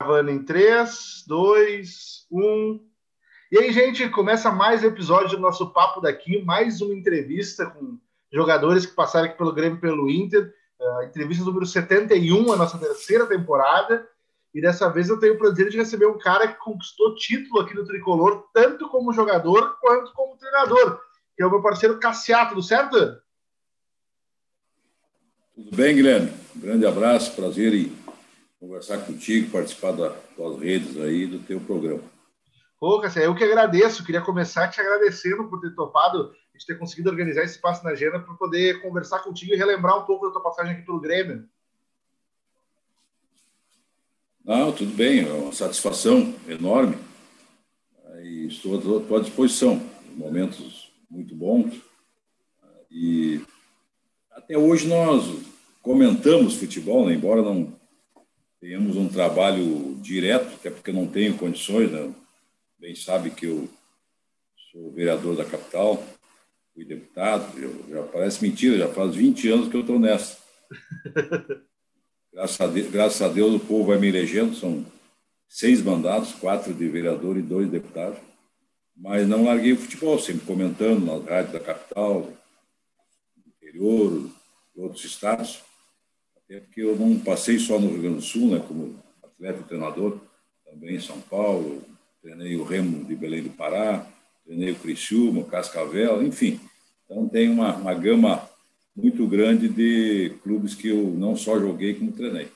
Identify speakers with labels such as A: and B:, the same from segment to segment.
A: Gravando em 3, 2, 1. E aí, gente, começa mais episódio do nosso Papo daqui, mais uma entrevista com jogadores que passaram aqui pelo Grêmio pelo Inter. Uh, entrevista número 71, a nossa terceira temporada. E dessa vez eu tenho o prazer de receber um cara que conquistou título aqui no Tricolor, tanto como jogador quanto como treinador, que é o meu parceiro Cassiato, tudo certo?
B: Tudo bem, Guilherme? Um grande abraço, prazer em conversar contigo, participar das tuas redes aí, do teu programa.
A: Pô, Cassia, eu que agradeço. Queria começar te agradecendo por ter topado, de ter conseguido organizar esse espaço na agenda para poder conversar contigo e relembrar um pouco da tua passagem aqui pelo Grêmio.
B: Não, tudo bem, é uma satisfação enorme. E estou à tua disposição. Momentos muito bons. E até hoje nós comentamos futebol, né? embora não tenhamos um trabalho direto, até porque não tenho condições, né? bem sabe que eu sou vereador da capital, fui deputado, eu, já parece mentira, já faz 20 anos que eu estou nessa. graças, a Deus, graças a Deus o povo vai me elegendo, são seis mandatos, quatro de vereador e dois deputados, mas não larguei o futebol, sempre comentando nas rádios da capital, interior, outros estados é porque eu não passei só no Rio Grande do Sul, né, como atleta e treinador, também em São Paulo, treinei o Remo de Belém do Pará, treinei o Criciúma, o Cascavel, enfim. Então tem uma, uma gama muito grande de clubes que eu não só joguei, como treinei.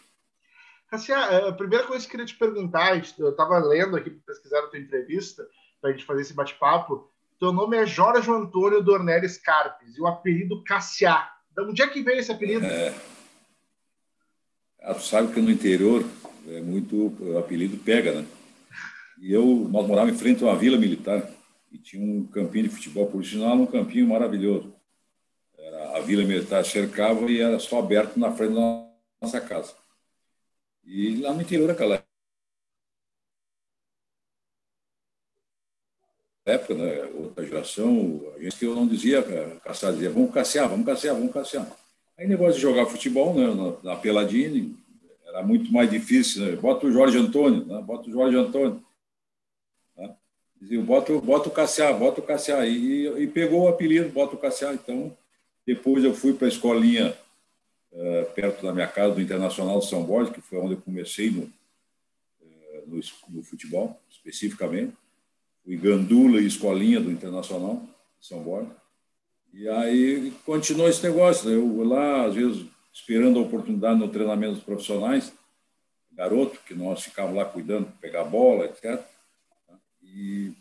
A: Cassia, é, a primeira coisa que eu queria te perguntar, eu estava lendo aqui, pesquisar a tua entrevista, para a gente fazer esse bate-papo, teu nome é Jorge Antônio Dornelles Carpes, e o apelido Cassiá. De onde é que veio esse apelido?
B: É, ah, tu sabe que no interior é muito o apelido pega, né? E eu nós morávamos em frente a uma vila militar e tinha um campinho de futebol profissional, um campinho maravilhoso. Era, a vila militar cercava e era só aberto na frente da nossa casa. E lá no interior aquela época, né, outra geração, a gente que eu não dizia, caçar, dizia, vamos caçar, vamos caçar, vamos caçar. Aí negócio de jogar futebol, né, na, peladinha, era muito mais difícil. Né? Bota o Jorge Antônio, né? bota o Jorge Antônio. Né? Dizia, bota, bota o Cassiá, bota o Cassiá. E, e pegou o apelido, bota o Cassiá. Então, depois eu fui para a escolinha uh, perto da minha casa, do Internacional de São Borges, que foi onde eu comecei no, uh, no, no, futebol, especificamente. Fui gandula e escolinha do Internacional de São Borges. E aí continuou esse negócio. Né? Eu lá, às vezes, esperando a oportunidade no treinamento dos profissionais, garoto, que nós ficávamos lá cuidando, pegar bola, etc. E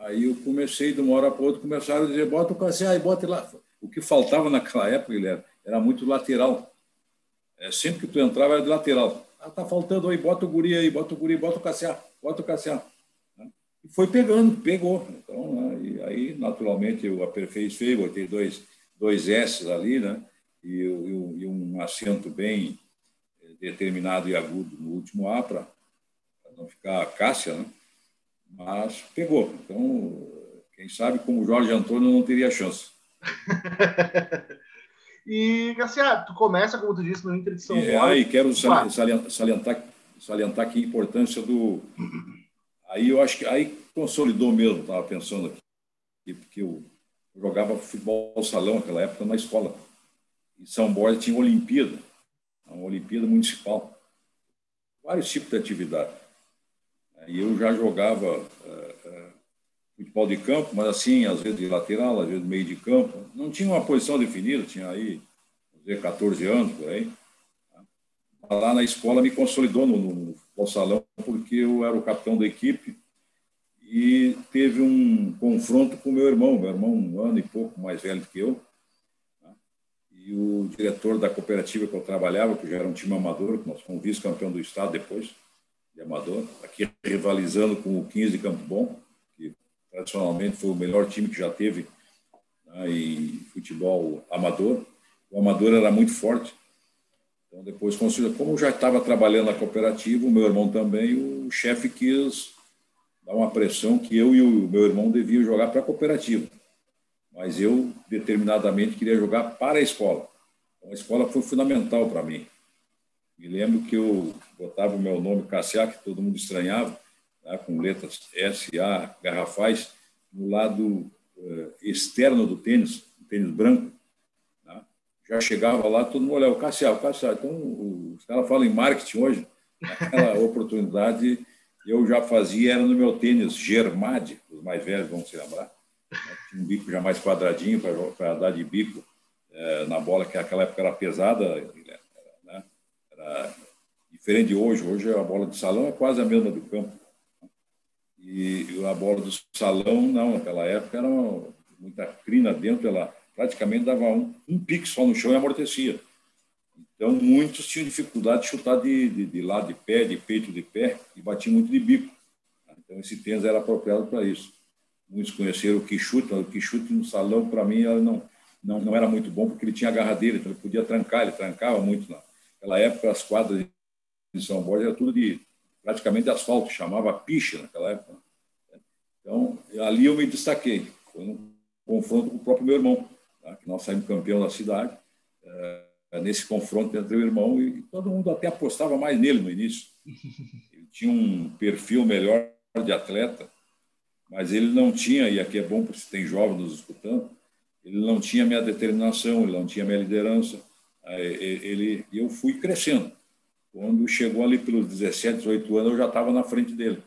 B: aí eu comecei, de uma hora para outra, começaram a dizer, bota o Cassiá e bota lá. O que faltava naquela época, Guilherme, era muito lateral. É, sempre que tu entrava era de lateral. Ah, tá faltando aí, bota o guri aí, bota o guri, bota o Cassiá, bota o Cassiá. E foi pegando, pegou. Então, né, e aí, naturalmente, eu aperfeiçoei, botei dois, dois S ali, né? E, e, e um acento bem eh, determinado e agudo no último A, para não ficar Cássia, né? Mas pegou. Então, quem sabe com o Jorge Antônio não teria chance.
A: e, Garcia, tu começa, como tu disse, no Inter de São
B: Paulo. É, e quero salientar, salientar, salientar aqui a importância do Aí eu acho que aí consolidou mesmo, estava pensando aqui, porque eu jogava futebol salão naquela época na escola. Em São Borja tinha Olimpíada, uma Olimpíada Municipal. Vários tipos de atividade. E eu já jogava uh, uh, futebol de campo, mas assim, às vezes de lateral, às vezes meio de campo. Não tinha uma posição definida, tinha aí, vamos dizer, 14 anos por aí. Lá na escola me consolidou no, no ao salão porque eu era o capitão da equipe e teve um confronto com meu irmão, meu irmão um ano e pouco mais velho do que eu, né? e o diretor da cooperativa que eu trabalhava, que já era um time amador, que nós fomos vice-campeão do estado depois, de amador, aqui rivalizando com o 15 de Campo Bom, que tradicionalmente foi o melhor time que já teve né, em futebol amador. O amador era muito forte, então, depois, como eu já estava trabalhando na cooperativa, o meu irmão também, o chefe quis dar uma pressão que eu e o meu irmão deviam jogar para a cooperativa. Mas eu, determinadamente, queria jogar para a escola. Então, a escola foi fundamental para mim. Me lembro que eu botava o meu nome Cassiá, que todo mundo estranhava, tá? com letras S, A, garrafais, no lado uh, externo do tênis, tênis branco. Já chegava lá, todo mundo olhava, o Cassiá, o Cassiá. Então, os caras falam em marketing hoje, aquela oportunidade eu já fazia, era no meu tênis Germade, os mais velhos vão se lembrar. Tinha um bico já mais quadradinho para dar de bico é, na bola, que naquela época era pesada, né? era diferente de hoje. Hoje a bola de salão é quase a mesma do campo. E a bola do salão, não, naquela época era muita crina dentro, ela praticamente dava um, um pique só no chão e amortecia. Então, muitos tinham dificuldade de chutar de, de, de lado de pé, de peito de pé, e batiam muito de bico. Então, esse tênis era apropriado para isso. Muitos conheceram o que chuta, o que chuta no salão, para mim, não, não, não era muito bom, porque ele tinha a garra dele, então ele podia trancar, ele trancava muito. Naquela época, as quadras de São Borja era tudo de praticamente de asfalto, chamava picha naquela época. Então, ali eu me destaquei. Foi um confronto com o próprio meu irmão, tá? que nós saímos campeão da cidade. É, eh, nesse confronto entre o irmão e todo mundo até apostava mais nele no início. Ele tinha um perfil melhor de atleta, mas ele não tinha, e aqui é bom porque tem jovens nos escutando, ele não tinha minha determinação, ele não tinha minha liderança. Ele, eu fui crescendo. Quando chegou ali pelos 17, 18 anos, eu já estava na frente dele.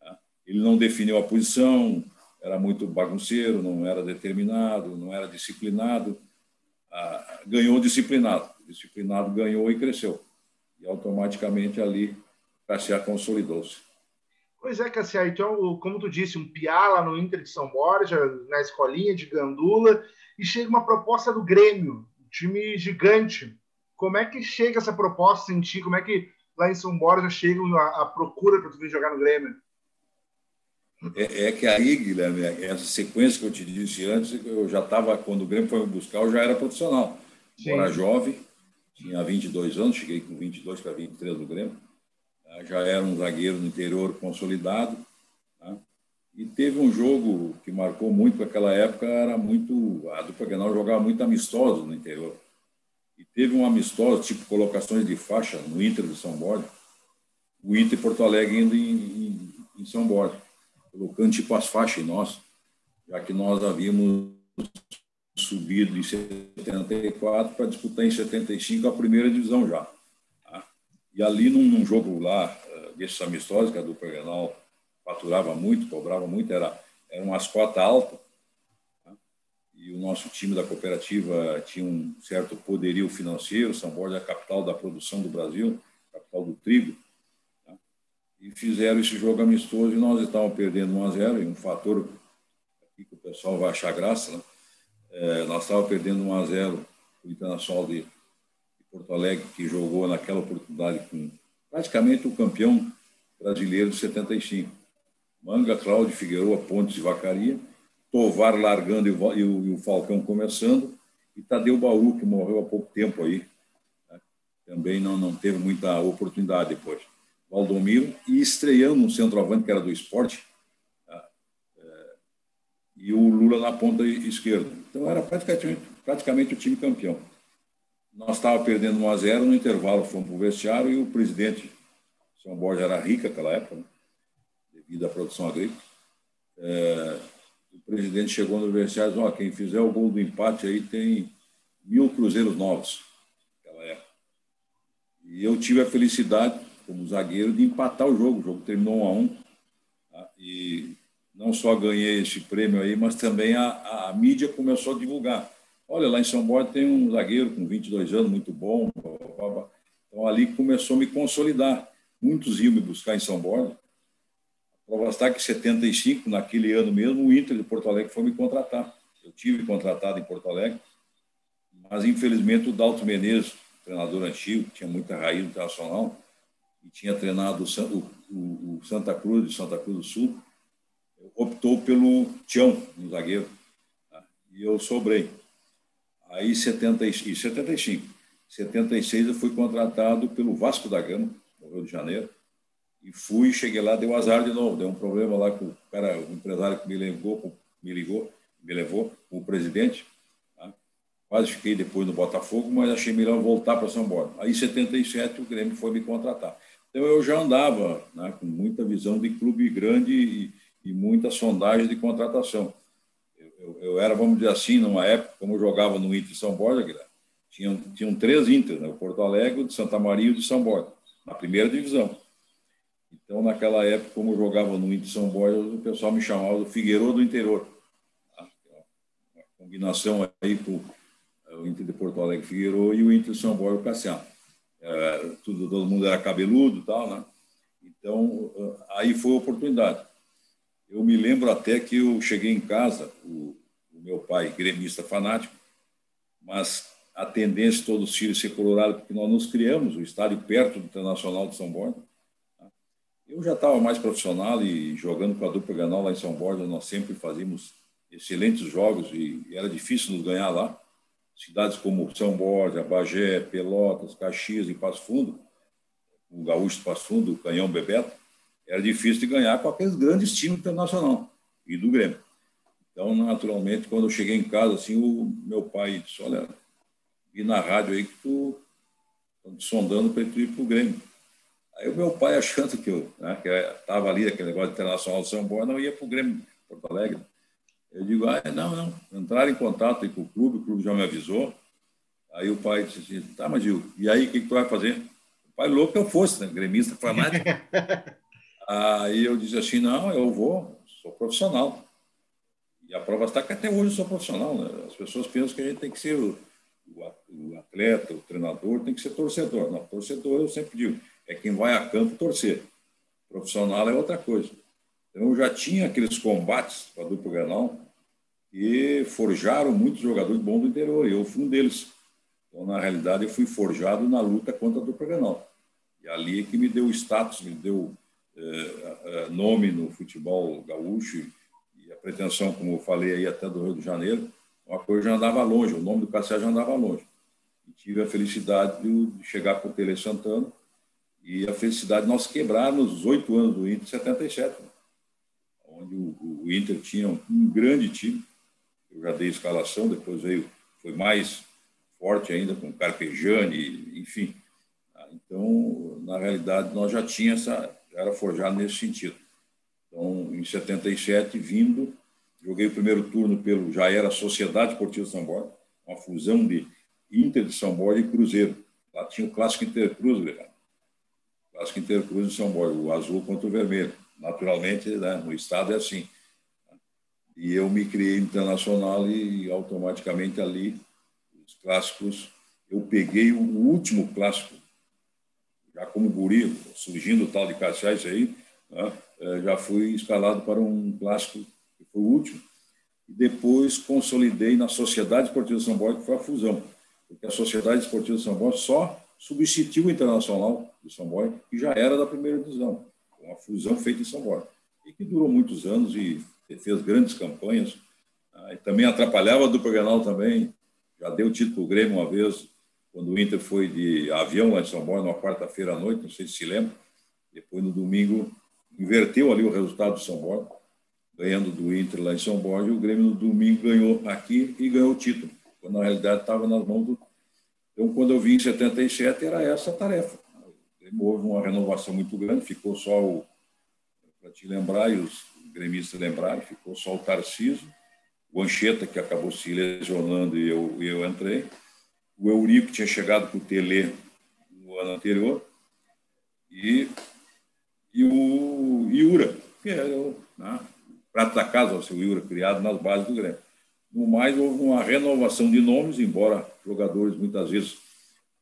B: Tá? Ele não definiu a posição, era muito bagunceiro, não era determinado, não era disciplinado ganhou disciplinado. Disciplinado ganhou e cresceu. E automaticamente ali Cassiá consolidou-se.
A: Pois é, Cassiá. Então, como tu disse, um piá lá no Inter de São Borja, na escolinha de Gandula, e chega uma proposta do Grêmio, um time gigante. Como é que chega essa proposta em ti? Como é que lá em São Borja chega a, a procura para tu vir jogar no Grêmio?
B: É, é, que aí, Guilherme, essa sequência que eu te disse antes, eu já estava, quando o Grêmio foi me buscar, eu já era profissional. Sim. Eu era jovem, tinha 22 anos, cheguei com 22 para 23 no Grêmio. Tá? Já era um zagueiro no interior consolidado. Tá? E teve um jogo que marcou muito naquela época, era muito. A dupla Grenal jogava muito amistoso no interior. E teve um amistoso, tipo colocações de faixa no Inter de São Borja. O Inter Porto Alegre indo em, em, em São Borja colocando tipo as faixas em nós, já que nós havíamos subido em 74 para disputar em 75 a primeira divisão já. Tá? E ali num, num, jogo lá, eh, desses amistosos, que a dupla Grenal faturava muito, cobrava muito, era, eram umas cotas altas, tá? e o nosso time da cooperativa tinha um certo poderio financeiro, São Borja é a capital da produção do Brasil, capital do trigo, e fizeram esse jogo amistoso e nós estávamos perdendo 1 a 0 e um fator que o pessoal vai achar graça, né? É, nós estávamos perdendo 1 a 0 o Internacional de, de, Porto Alegre, que jogou naquela oportunidade com praticamente o campeão brasileiro de 75. Manga, Cláudio, Figueroa, Pontes e Vacaria, Tovar largando e o, e o, e o Falcão começando, e Tadeu Bauru, que morreu há pouco tempo aí. Né? Também não, não teve muita oportunidade depois. Valdomiro, e estreando um centroavante que era do esporte, tá? é, e o Lula na ponta esquerda. Então era praticamente, praticamente o time campeão. Nós estávamos perdendo 1 a 0 no intervalo, fomos para o vestiário e o presidente, São Borja era rica naquela época, né? devido à produção agrícola. É, o presidente chegou no vestiário e disse: oh, quem fizer o gol do empate aí tem mil cruzeiros novos. Naquela época. E eu tive a felicidade como zagueiro de empatar o jogo. O jogo terminou 1 a 1 tá? e não só ganhei esse prêmio aí, mas também a, a, mídia começou a divulgar. Olha, lá em São Borja tem um zagueiro com 22 anos, muito bom. Blá, blá, Então ali começou a me consolidar. Muitos iam me buscar em São Borja. A prova está que em 75, naquele ano mesmo, o Inter de Porto Alegre foi me contratar. Eu tive contratado em Porto Alegre, mas infelizmente o Dalto Menezes, treinador antigo, que tinha muita raiz internacional, e tinha treinado o, o, o Santa Cruz, de Santa Cruz do Sul, optou pelo Tião, um zagueiro, tá? e eu sobrei. Aí, 70, e 75. 76 eu fui contratado pelo Vasco da Gama, no Rio de Janeiro, e fui, cheguei lá, deu azar de novo, deu um problema lá com o cara, o empresário que me ligou, me ligou, me levou, o presidente, tá? quase fiquei depois no Botafogo, mas achei melhor voltar para São Paulo. Aí, em 77, o Grêmio foi me contratar. Então, eu já andava né, com muita visão de clube grande e, e muita sondagem de contratação. Eu, eu, eu, era, vamos dizer assim, numa época, como eu jogava no Inter de São Borja, tinham, tinham três Inter, né, o Porto Alegre, o de Santa Maria e o de São Borja, na primeira divisão. Então, naquela época, como eu jogava no Inter de São Borja, o pessoal me chamava do Figueiredo do Interior. Tá? Uma combinação aí com o Inter de Porto Alegre Figueiredo e o Inter de São Borja Cassiano. Tudo, todo mundo era cabeludo tal, né? Então, aí foi a oportunidade. Eu me lembro até que eu cheguei em casa, o, o meu pai, gremista fanático, mas a tendência de todos os filhos ser colorado, porque nós nos criamos, o estádio perto do Internacional de São Borja, eu já estava mais profissional e jogando com a dupla Ganal lá em São Borja, nós sempre fazíamos excelentes jogos e era difícil nos ganhar lá. Cidades como São Borja, Bagé, Pelotas, Caxias e Passo Fundo, o Gaúcho de Passo Fundo, o Canhão Bebeto, era difícil de ganhar com aqueles grandes times internacional e do Grêmio. Então, naturalmente, quando eu cheguei em casa, assim, o meu pai disse, olha, vi na rádio aí que tu estão te sondando para ir para o Grêmio. Aí o meu pai, achando que eu né, estava ali, aquele negócio internacional de São Paulo, não ia para o Grêmio Porto Alegre. Eu digo, ah, não, não. Entraram em contato com o clube, o clube já me avisou. Aí o pai disse assim, tá, mas Gil, e aí o que, que tu vai fazer? O pai louco que eu fosse, né? gremista fanático. aí eu disse assim, não, eu vou, sou profissional. E a prova está que até hoje eu sou profissional. Né? As pessoas pensam que a gente tem que ser o, o atleta, o treinador, tem que ser torcedor. Não, torcedor eu sempre digo, é quem vai a campo torcer. Profissional é outra coisa. Então, eu já tinha aqueles combates com a dupla Granal que forjaram muitos jogadores bons do interior. Eu fui um deles. Então, na realidade, eu fui forjado na luta contra a dupla Granal. E ali é que me deu status, me deu eh, eh, nome no futebol gaúcho e a pretensão, como eu falei aí, até do Rio de Janeiro, uma coisa já andava longe, o nome do Cassiá já andava longe. E tive a felicidade de chegar com o Tele Santana e a felicidade de nós quebrarmos os oito anos do Inter 77, onde o, o, Inter tinha um grande time. Eu já dei escalação, depois veio, foi mais forte ainda com Carpejani, enfim. Então, na realidade, nós já tínhamos essa, já era forjado nesse sentido. Então, em 77, vindo, joguei o primeiro turno pelo, já era Sociedade Esportiva São Borja, uma fusão de Inter de São Borja e Cruzeiro. Lá tinha o clássico Intercruz, Leandro. Clássico Intercruz de São Borja, o azul contra o vermelho. Naturalmente, né, no estado é assim. E eu me criei internacional e automaticamente ali, os clássicos, eu peguei o último clássico, já como guri, surgindo o tal de Caxias aí, né, eh, já fui escalado para um clássico que foi o último. E depois consolidei na Sociedade Esportiva de São Borja, que foi a fusão. Porque a Sociedade Esportiva de São Borja só substituiu o Internacional de São Borja, que já era da primeira divisão, uma fusão feita em São Borja, e que durou muitos anos e fez grandes campanhas. Ah, e também atrapalhava a dupla Grenal também, já deu título para o Grêmio uma vez, quando o Inter foi de avião lá em São Borja, numa quarta-feira à noite, não sei se se lembra. Depois, no domingo, inverteu ali o resultado do São Borja, ganhando do Inter lá em São Borja, e o Grêmio no domingo ganhou aqui e ganhou o título, quando na realidade estava nas mãos do então, quando eu vim em 77, era essa a tarefa. Houve uma renovação muito grande, ficou só o, para te lembrar, e os gremistas lembrarem, ficou só o Tarcísio, o Ancheta, que acabou se lesionando e eu, eu entrei, o Eurico, tinha chegado com o Tele no ano anterior, e, e o Iura, que era o né, prato da casa, o seu Iura, criado nas bases do Grêmio. No mais, houve uma renovação de nomes, embora jogadores, muitas vezes,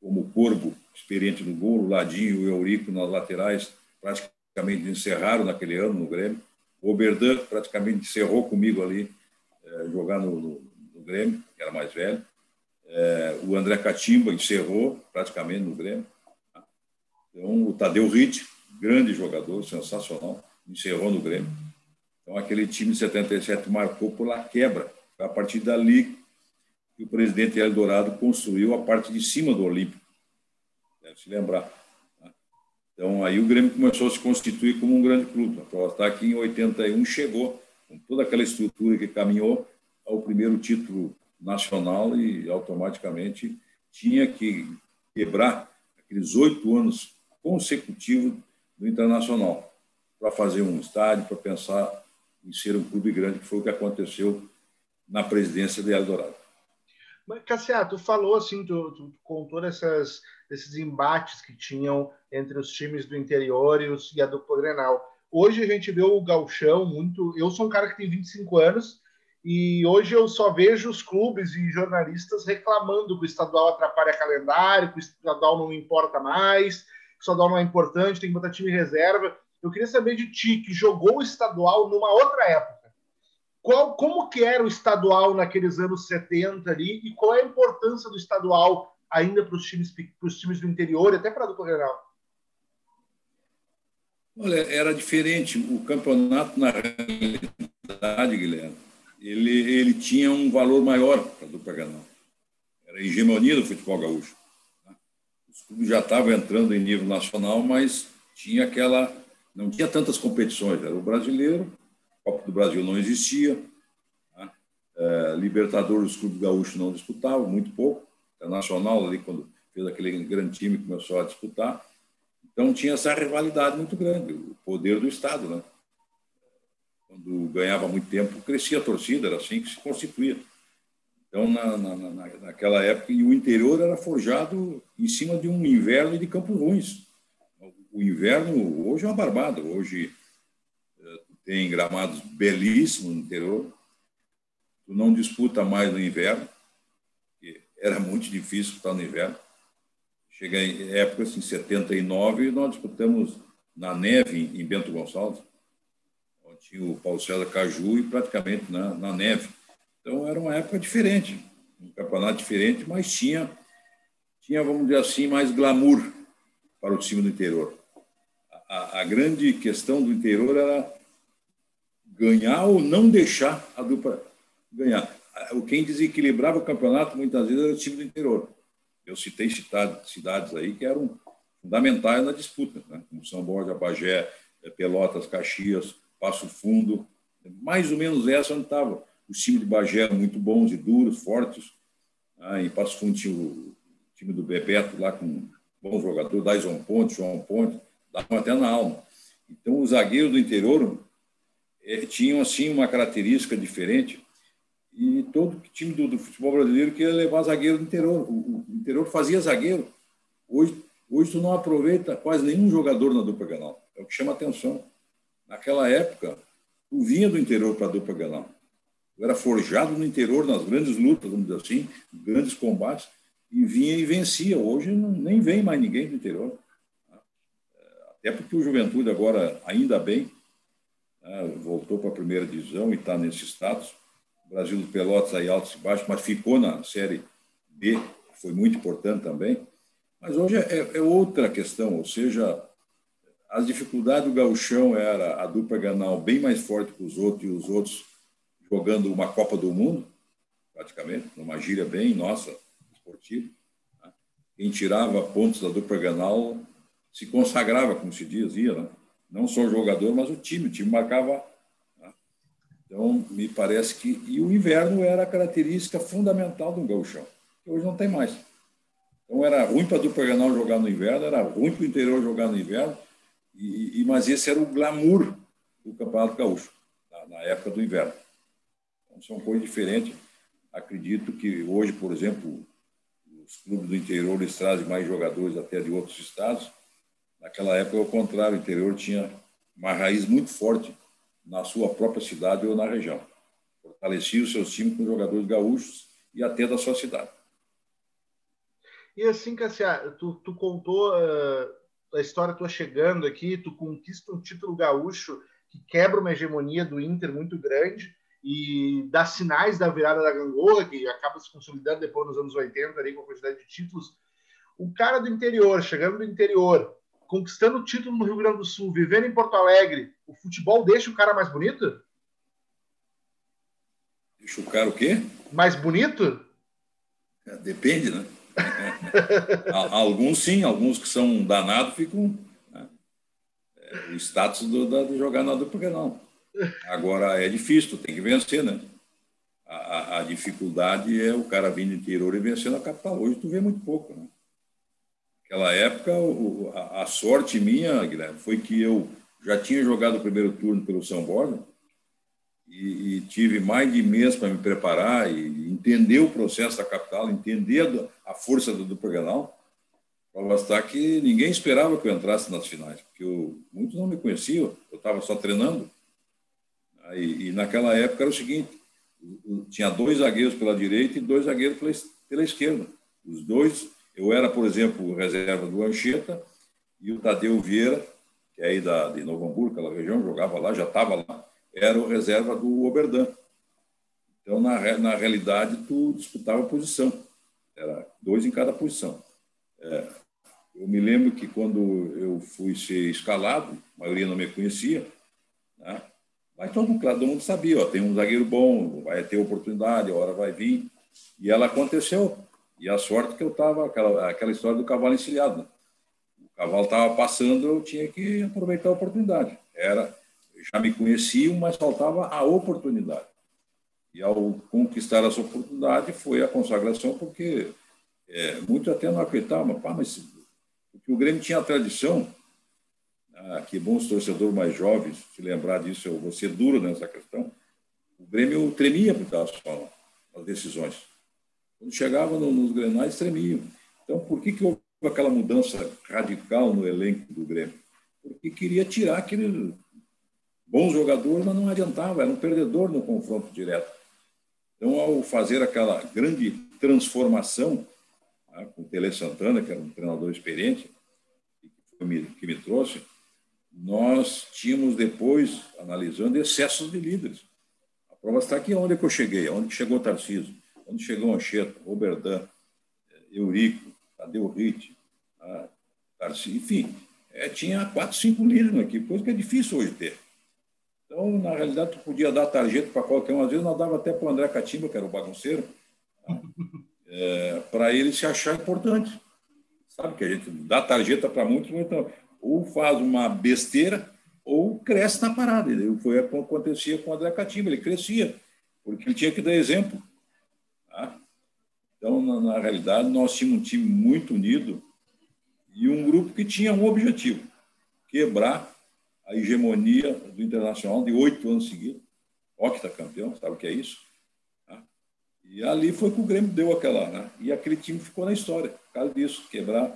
B: como o Corvo, experiente no gol, o Ladinho e o Eurico nas laterais, praticamente encerraram naquele ano no Grêmio. O Oberdan praticamente encerrou comigo ali, é, jogar no, no, Grêmio, que era mais velho. É, o André Catimba encerrou praticamente no Grêmio. Então, o Tadeu Ritt, grande jogador, sensacional, encerrou no Grêmio. Então, aquele time de 77 marcou pela quebra a partir dali que o presidente Eldorado construiu a parte de cima do Olímpico. Deve se lembrar. Então, aí o Grêmio começou a se constituir como um grande clube. A prova está aqui em 81, chegou com toda aquela estrutura que caminhou ao primeiro título nacional e automaticamente tinha que quebrar aqueles oito anos consecutivos do internacional para fazer um estádio, para pensar em ser um clube grande, que foi o que aconteceu na presidência de Eldorado.
A: Mas, Cassiato, tu falou assim, tu, tu contou essas, esses embates que tinham entre os times do interior e, os, e a dupla Grenal. Hoje a gente vê o galchão muito... Eu sou um cara que tem 25 anos e hoje eu só vejo os clubes e jornalistas reclamando que o estadual atrapalha calendário, que o estadual não importa mais, que o estadual não é importante, tem que botar time reserva. Eu queria saber de ti, que jogou o estadual numa outra época. Qual, como que era o estadual naqueles anos 70 ali e qual é a importância do estadual ainda para os times, times do interior e até para a dupla geral?
B: Olha, era diferente. O campeonato, na realidade, Guilherme, ele, ele tinha um valor maior para a dupla Granal. Era a hegemonia do futebol gaúcho. Né? Os clubes já estavam entrando em nível nacional, mas tinha aquela. Não tinha tantas competições. Era o brasileiro, Copa do Brasil não existia, né? é, Libertadores, os clubes gaúchos não disputavam, muito pouco. Internacional, ali, quando fez aquele grande time, começou a disputar. Então tinha essa rivalidade muito grande, o poder do Estado, né? quando ganhava muito tempo, crescia a torcida, era assim que se constituía. Então, na, na, naquela época, e o interior era forjado em cima de um inverno de campos ruins. O inverno, hoje é uma barbada. Hoje eh, tem gramados belíssimos no interior. Tu não disputa mais no inverno, era muito difícil estar no inverno. Chega em época, assim, 79, nós disputamos na neve em Bento Gonçalves tinha o Paulo César Caju e praticamente na, na neve. Então era uma época diferente, um campeonato diferente, mas tinha, tinha, vamos dizer assim, mais glamour para o time do interior. A, a grande questão do interior era ganhar ou não deixar a dupla ganhar. O quem desequilibrava o campeonato muitas vezes era o time do interior. Eu citei cidades aí que eram fundamentais na disputa, né? como São Borja, Bagé, Pelotas, Caxias, Passo Fundo, mais ou menos essa onde estava. Os times de Bagé muito bons e duros, fortes. Ah, em Passo Fundo tinha o time do Bebeto lá com bons jogadores, Dyson Ponte, João Ponte, davam até na alma. Então, os zagueiros do interior eh, tinham, assim, uma característica diferente e todo time do, do, futebol brasileiro queria levar zagueiro do interior. O, o, interior fazia zagueiro. Hoje, hoje tu não aproveita quase nenhum jogador na dupla Granal. É o que chama atenção. Naquela época, tu vinha do interior para a dupla Granal. Tu era forjado no interior, nas grandes lutas, vamos dizer assim, grandes combates, e vinha e vencia. Hoje não, nem vem mais ninguém do interior. Até porque o Juventude agora, ainda bem, né, voltou para a primeira divisão e está nesse status. Brasil do Pelotas aí altos e baixos, mas ficou na Série B, foi muito importante também. Mas hoje é, é outra questão, ou seja, as dificuldades do gauchão era a dupla Ganal bem mais forte que os outros e os outros jogando uma Copa do Mundo, praticamente, numa gíria bem nossa, esportiva. Né? Quem tirava pontos da dupla Ganal se consagrava, como se dizia, né? não só o jogador, mas o time. O time marcava. Então, me parece que. E o inverno era a característica fundamental do gauchão, que hoje não tem mais. Então, era ruim para a dupla Ganal jogar no inverno, era ruim para o interior jogar no inverno e, e, mas esse era o glamour do Campeonato Gaúcho, na, na época do inverno. Então, são coisas diferentes. Acredito que hoje, por exemplo, os clubes do interior eles trazem mais jogadores até de outros estados. Naquela época, ao contrário, o interior tinha uma raiz muito forte na sua própria cidade ou na região. Fortalecia os seus times com jogadores gaúchos e até da sua cidade.
A: E assim, Cassia, tu, tu contou uh, a história tua chegando aqui, tu conquista um título gaúcho que quebra uma hegemonia do Inter muito grande e dá sinais da virada da gangorra, que acaba se consolidando depois nos anos 80 ali, com a quantidade de títulos. O cara do interior, chegando do interior, conquistando o título no Rio Grande do Sul, vivendo em Porto Alegre, o futebol deixa o cara mais bonito?
B: Deixa o cara o quê?
A: Mais bonito?
B: É, depende, né? alguns sim, alguns que são danados ficam. Né? É, o status do, da, de jogar na dupla, não. Agora é difícil, tem que vencer, né? a, a, dificuldade é o cara vindo do interior e vencendo a capital. Hoje tu vê muito pouco. Né? Naquela época, a, sorte minha, Guilherme, foi que eu já tinha jogado o primeiro turno pelo São Borja e, e tive mais de mês para me preparar e entender o processo da capital, entender a, força do Grenal. Para bastar que ninguém esperava que eu entrasse nas finais, porque eu, muitos não me conheciam, eu estava só treinando. E, e naquela época era o seguinte: tinha dois zagueiros pela direita e dois zagueiros pela, pela esquerda. Os dois, eu era, por exemplo, reserva do Anchieta e o Tadeu Vieira, que é aí da, de Novo Hamburgo, aquela região, jogava lá, já estava lá, era o reserva do Oberdan. Então, na, na realidade, tu disputava posição. Era dois em cada posição. É, eu me lembro que quando eu fui ser escalado, a maioria não me conhecia, né? Mas todo, todo mundo sabia, ó, tem um zagueiro bom, vai ter oportunidade, a hora vai vir. E ela aconteceu. E a sorte que eu estava, aquela, aquela história do cavalo encilhado. Né? O cavalo estava passando, eu tinha que aproveitar a oportunidade. Era, já me conheciam, mas faltava a oportunidade. E ao conquistar essa oportunidade foi a consagração, porque é, muito até não acreditavam, mas porque o Grêmio tinha a tradição ah, que bons torcedores mais jovens se lembrar disso, eu vou ser duro nessa questão. O Grêmio tremia por causa das decisões. Quando chegava nos grenais, tremiam. Então, por que, que houve aquela mudança radical no elenco do Grêmio? Porque queria tirar aquele bons jogadores, mas não adiantava, era um perdedor no confronto direto. Então, ao fazer aquela grande transformação né, com o Tele Santana, que era um treinador experiente, que me, que me trouxe, nós tínhamos depois, analisando, excessos de líderes. A prova está aqui onde é que eu cheguei, onde chegou o Tarcísio, onde chegou Anchieta, Roberdan, eh, Eurico, Tadeu Ritt, Tarcísio, enfim, é, tinha quatro, cinco líderes aqui, coisa que é difícil hoje ter. Então, na realidade, tu podia dar tarjeta para qualquer um, às vezes nós dava até para o André Catimba, que era o bagunceiro, tá? é, para ele se achar importante. Sabe que a gente dá tarjeta para muitos, então, ou faz uma besteira ou cresce na parada. Foi o que acontecia com o André Catimba, ele crescia, porque ele tinha que dar exemplo. Tá? Então, na, na, realidade, nós tínhamos um time muito unido e um grupo que tinha um objetivo: quebrar a hegemonia do Internacional de oito anos seguidos. campeão sabe o que é isso? Tá? E ali foi que o Grêmio deu aquela. Né? E aquele time ficou na história, por causa disso, quebrar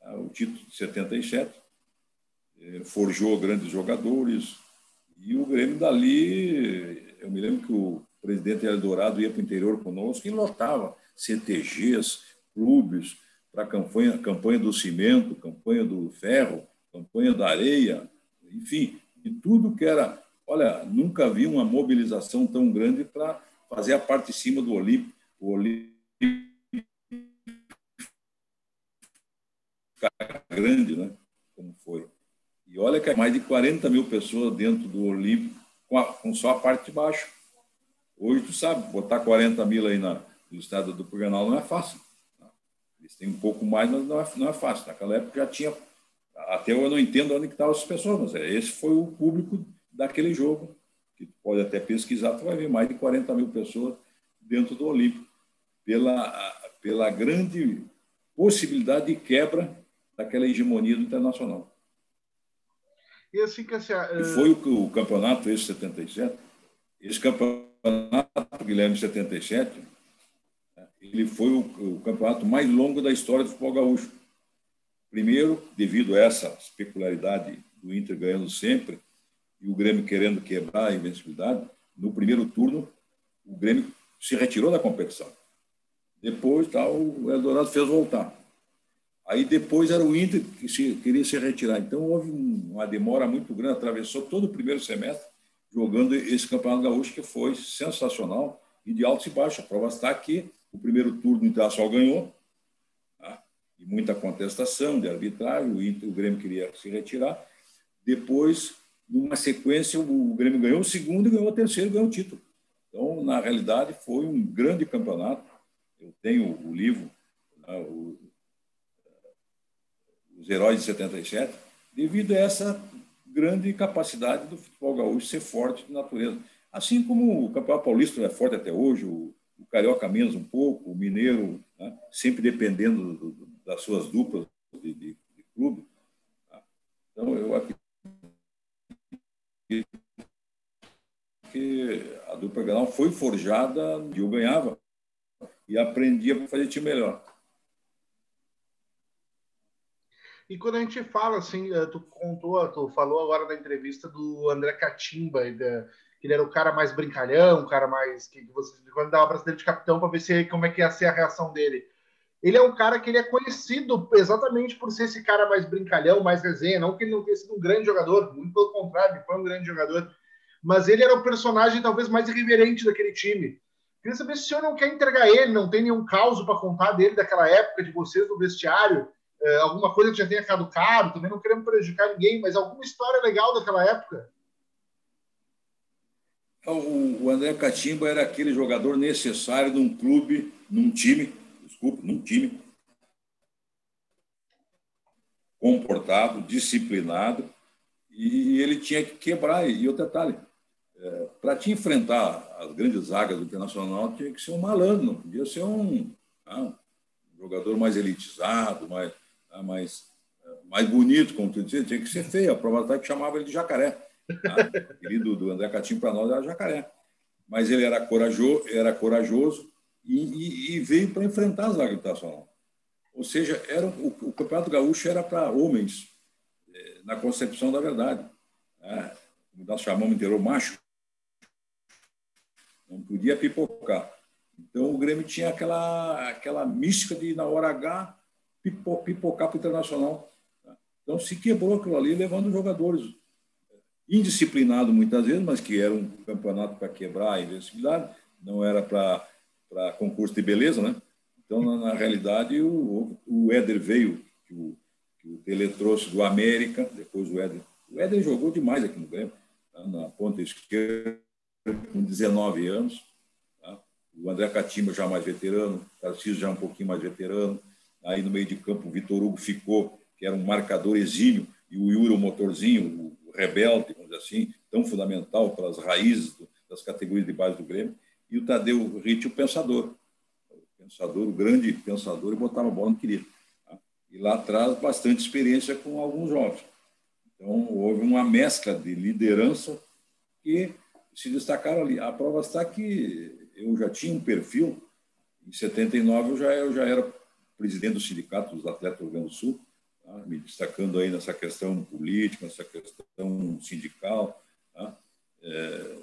B: tá? o título de 77 é, forjou grandes jogadores. E o Grêmio dali, eu me lembro que o presidente Eldorado ia para o interior conosco e lotava CTGs, clubes, para a campanha, campanha do cimento, campanha do ferro, campanha da areia, enfim, de tudo que era. Olha, nunca vi uma mobilização tão grande para fazer a parte de cima do Olímpico. O Olímpico grande, né? Como foi. E olha que é mais de 40 mil pessoas dentro do Olímpico, com, a, com só a parte de baixo. Hoje, tu sabe, botar 40 mil aí na, no estado do Puganal não é fácil. Tá? Eles têm um pouco mais, mas não é, não é fácil. Naquela época já tinha. Até eu não entendo onde estavam as pessoas, mas é, esse foi o público daquele jogo, que tu pode até pesquisar, tu vai ver mais de 40 mil pessoas dentro do Olímpico, pela, pela grande possibilidade de quebra daquela hegemonia do internacional.
A: E assim que uh...
B: Foi o, o, campeonato esse 77. Esse campeonato, Guilherme 77, ele foi o, o campeonato mais longo da história do futebol gaúcho. Primeiro, devido a essa peculiaridade do Inter ganhando sempre e o Grêmio querendo quebrar a invencibilidade, no primeiro turno, o Grêmio se retirou da competição. Depois, tal, o Eldorado fez voltar. Aí depois era o Inter que se, queria se retirar. Então houve uma demora muito grande, atravessou todo o primeiro semestre jogando esse Campeonato Gaúcho que foi sensacional e de altos e baixos. A prova está aqui, o primeiro turno do Internacional ganhou, tá? e muita contestação de arbitragem, o, Inter, o Grêmio queria se retirar. Depois, numa sequência, o Grêmio ganhou o segundo, ganhou o terceiro, ganhou o título. Então, na realidade, foi um grande campeonato. Eu tenho o livro, né, o os heróis de 77, devido a essa grande capacidade do futebol gaúcho ser forte de natureza. Assim como o Campeonato Paulista é forte até hoje, o, o Carioca menos um pouco, o Mineiro, né? sempre dependendo do, do, das suas duplas de, de, de clube. Tá? Então, eu acredito que a dupla Granal foi forjada e eu ganhava e aprendia para fazer time melhor.
A: E quando a gente fala assim, eh, tu contou, tu falou agora na entrevista do André Catimba, que ele era o cara mais brincalhão, o cara mais que você quando dava para de capitão para ver se como é que ia ser a reação dele. Ele é um cara que ele é conhecido exatamente por ser esse cara mais brincalhão, mais resenha, não que ele não tenha sido um grande jogador, muito pelo contrário, ele foi um grande jogador, mas ele era o personagem talvez mais irreverente daquele time. Queria saber se o senhor não quer entregar ele, não tem nenhum caos para contar dele daquela época de vocês no vestiário, é, alguma coisa que já tenha caducado, também não queremos prejudicar ninguém, mas alguma história legal daquela época?
B: O André Catimba era aquele jogador necessário num clube, num time, desculpa, num time comportado, disciplinado, e ele tinha que quebrar. E outro detalhe, é, para te enfrentar as grandes zagas do Internacional, tinha que ser um malandro, não podia ser um, ah, um jogador mais elitizado, mais Tá? Mais, mais bonito, como tu dizia, tinha que ser feio. A prova até que chamava ele de jacaré. Tá? O do André Catinho para nós era jacaré. Mas ele era corajoso, era corajoso e, e, e veio para enfrentar as Internacional. Ou seja, era, o, o Campeonato Gaúcho era para homens, é, na concepção da verdade. Né? Nós chamamos interior macho. Não podia pipocar. Então o Grêmio tinha aquela, aquela mística de, na hora H, pipocar para o internacional. Então se quebrou aquilo ali, levando jogadores indisciplinados muitas vezes, mas que era um campeonato para quebrar a invencibilidade, não era para concurso de beleza, né? Então, na, na realidade, o, o Éder veio, que o, que o Tele trouxe do América, depois o Éder. O Éder jogou demais aqui no Grêmio, tá? na ponta esquerda, com 19 anos. Tá? O André Catimba já mais veterano, o Tarcísio já um pouquinho mais veterano. Aí no meio de campo o Vitor Hugo ficou, que era um marcador exímio, e o Yuri, o motorzinho, o rebelde, vamos dizer assim, tão fundamental para as raízes das categorias de base do Grêmio, e o Tadeu Ritt, o pensador. O pensador, o grande pensador, e botava a bola no querido. Tá? E lá atrás, bastante experiência com alguns jovens. Então, houve uma mescla de liderança que se destacaram ali. A prova está que eu já tinha um perfil, em 79 eu já, eu já era presidente do Sindicato dos Atletas do Rio Grande do Sul, tá? me destacando aí nessa questão política, nessa questão sindical. Tá? É,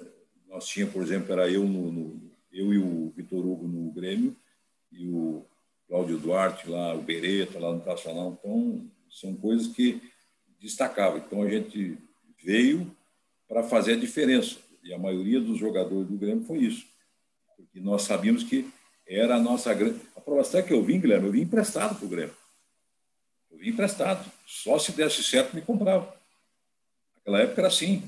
B: nós tínhamos, por exemplo, era eu, no, no, eu e o Vitor Hugo no Grêmio e o Cláudio Duarte lá, o Beretta lá no Nacional. Então, são coisas que destacavam. Então, a gente veio para fazer a diferença. E a maioria dos jogadores do Grêmio foi isso. Porque nós sabíamos que era a nossa grande. A prova que eu vim, Guilherme, eu vim emprestado para o Grêmio. Eu vim emprestado. Só se desse certo me comprava. Naquela época era assim.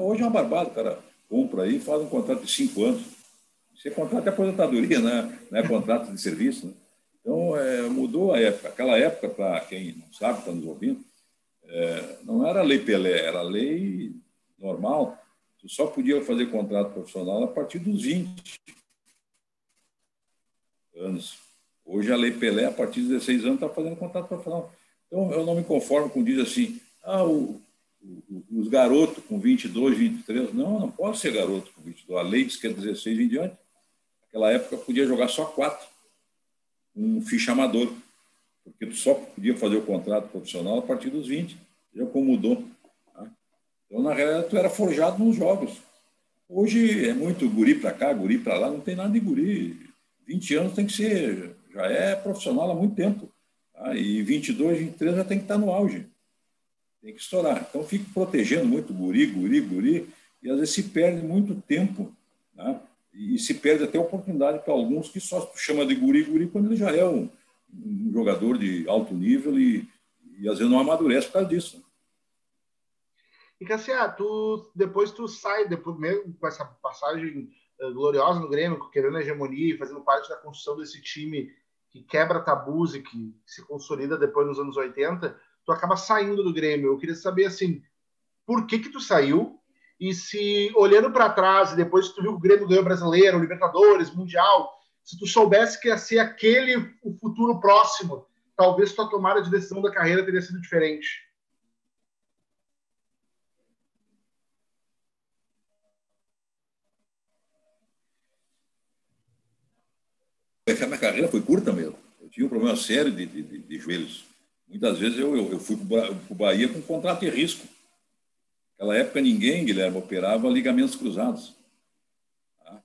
B: Hoje é uma barbada, o cara compra aí faz um contrato de cinco anos. Isso é contrato de aposentadoria, né? não é contrato de serviço. Né? Então, é, mudou a época. Aquela época, para quem não sabe, está nos ouvindo, é, não era lei Pelé, era lei normal. Tu só podia fazer contrato profissional a partir dos 20 anos. Hoje a Lei Pelé, a partir de 16 anos, está fazendo contrato profissional. Então, eu não me conformo com diz assim, ah, o, o, os garotos com 22, 23. Não, não pode ser garoto com 22. A lei diz que é 16 em diante. Naquela época podia jogar só quatro, um ficha amador, porque tu só podia fazer o contrato profissional a partir dos 20. Já como mudou. Tá? Então, na realidade, tu era forjado nos jogos. Hoje é muito guri para cá, guri para lá, não tem nada de guri. 20 anos tem que ser, já é profissional há muito tempo. Tá? E 22, 23 já tem que estar no auge. Tem que estourar. Então, fico protegendo muito guri, guri, guri, e às vezes se perde muito tempo. Né? E se perde até oportunidade para alguns que só chama de guri, guri, quando ele já é um, um jogador de alto nível e, e às vezes não amadurece por causa disso.
A: E Cassia, tu depois tu sai, depois mesmo com essa passagem gloriosa no Grêmio, querendo hegemonia, fazendo parte da construção desse time que quebra tabus e que se consolida depois nos anos 80, tu acaba saindo do Grêmio. Eu queria saber, assim, por que que tu saiu E se, olhando para trás, e depois que tu viu o Grêmio ganhou brasileiro, Libertadores, Mundial, se tu soubesse que ia ser aquele o futuro próximo, talvez tua tomada de decisão da carreira teria sido diferente.
B: A minha carreira foi curta mesmo. Eu tinha um problema sério de, de, de joelhos. Muitas vezes eu, eu, eu fui para o Bahia com contrato de risco. Naquela época ninguém, Guilherme, operava ligamentos cruzados. Tá?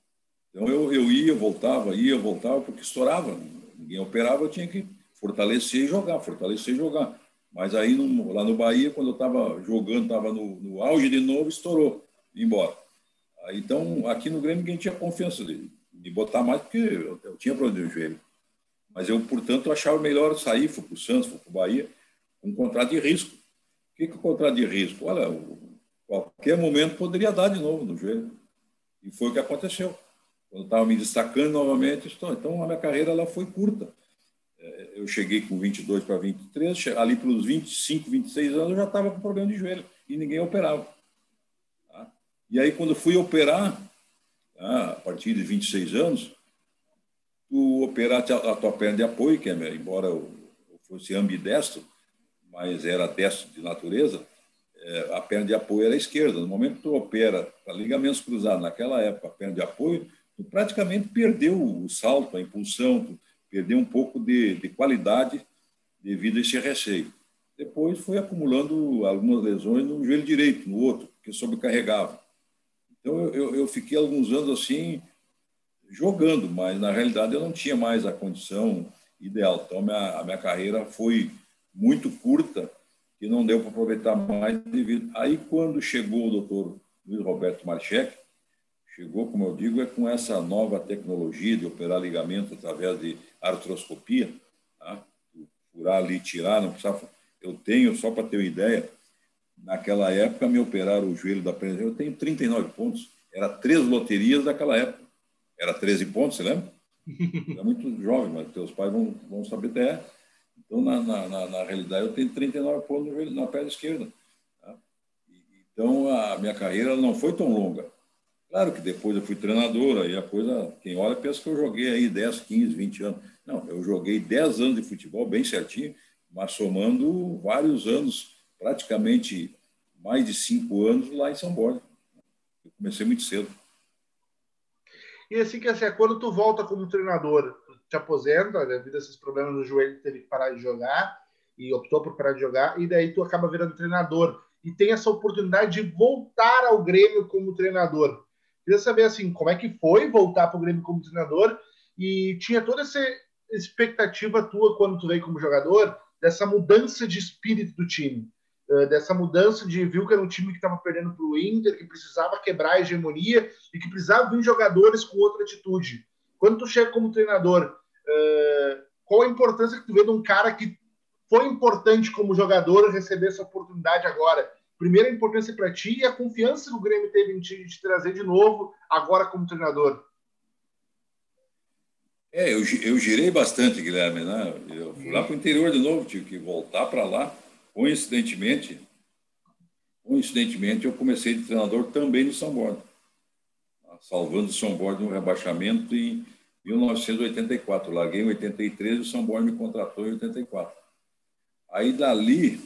B: Então eu, eu ia, voltava, ia, voltava, porque estourava. Ninguém operava, eu tinha que fortalecer e jogar, fortalecer e jogar. Mas aí no, lá no Bahia, quando eu estava jogando, estava no, no, auge de novo, estourou, embora. Aí, então, aqui no Grêmio, ninguém tinha confiança de, de botar mais, porque eu, eu tinha problema de joelho. Mas eu, portanto, achava melhor sair, fui para o Santos, fui para o Bahia, um contrato de risco. O que é o contrato de risco? Olha, qualquer momento poderia dar de novo no joelho. E foi o que aconteceu. Quando estava me destacando novamente, então a minha carreira ela foi curta. É, eu cheguei com 22 para 23, ali pelos 25, 26 anos eu já estava com problema de joelho e ninguém operava. Tá? E aí, quando fui operar? A partir de 26 anos, tu operar a tua perna de apoio, que é, embora eu fosse ambidestro, mas era destro de natureza, é, a perna de apoio era esquerda. No momento que tu opera para ligamentos cruzados, naquela época, a perna de apoio, tu praticamente perdeu o salto, a impulsão, perdeu um pouco de, de qualidade devido a esse receio. Depois foi acumulando algumas lesões no joelho direito, no outro, que sobrecarregava. Então eu, eu, fiquei alguns anos assim, jogando, mas na realidade eu não tinha mais a condição ideal. Então minha, a minha carreira foi muito curta que não deu para aproveitar mais devido. Aí, quando chegou o doutor Luiz Roberto Marchek, chegou, como eu digo, é com essa nova tecnologia de operar ligamento através de artroscopia, tá? furar ali, tirar, não precisava. Eu tenho, só para ter uma ideia, naquela época me operaram o joelho da perna. Eu tenho 39 pontos. Era três loterias daquela época. Era 13 pontos, você lembra? Era muito jovem, mas teus pais vão, vão saber até. Então, na, na, na, na, realidade, eu tenho 39 pontos na perna esquerda. Tá? Então, a minha carreira não foi tão longa. Claro que depois eu fui treinador, aí a coisa, quem olha pensa que eu joguei aí 10, 15, 20 anos. Não, eu joguei 10 anos de futebol, bem certinho, mas somando vários anos, praticamente mais de 5 anos lá em São Borja. Eu comecei muito cedo.
A: E assim que assim, é quando tu volta como treinador, te aposenta, devido a esses problemas no joelho, teve que parar de jogar e optou por parar de jogar, e daí tu acaba virando treinador e tem essa oportunidade de voltar ao Grêmio como treinador. Queria saber assim, como é que foi voltar para o Grêmio como treinador e tinha toda essa expectativa tua quando tu veio como jogador dessa mudança de espírito do time, dessa mudança de viu que era um time que estava perdendo para o Inter, que precisava quebrar a hegemonia e que precisava vir jogadores com outra atitude. Quando tu chega como treinador, uh, qual a importância que tu vê de um cara que foi importante como jogador receber essa oportunidade agora? Primeira importância para ti e a confiança que o Grêmio teve em ti de te trazer de novo agora como treinador.
B: É, eu, eu girei bastante, Guilherme, né? Eu fui lá para o interior de novo, tive que voltar para lá. Coincidentemente, coincidentemente, eu comecei de treinador também no São Borja salvando o São Borja no rebaixamento em 1984. Larguei em 83 e o São Borja me contratou em 84. Aí dali,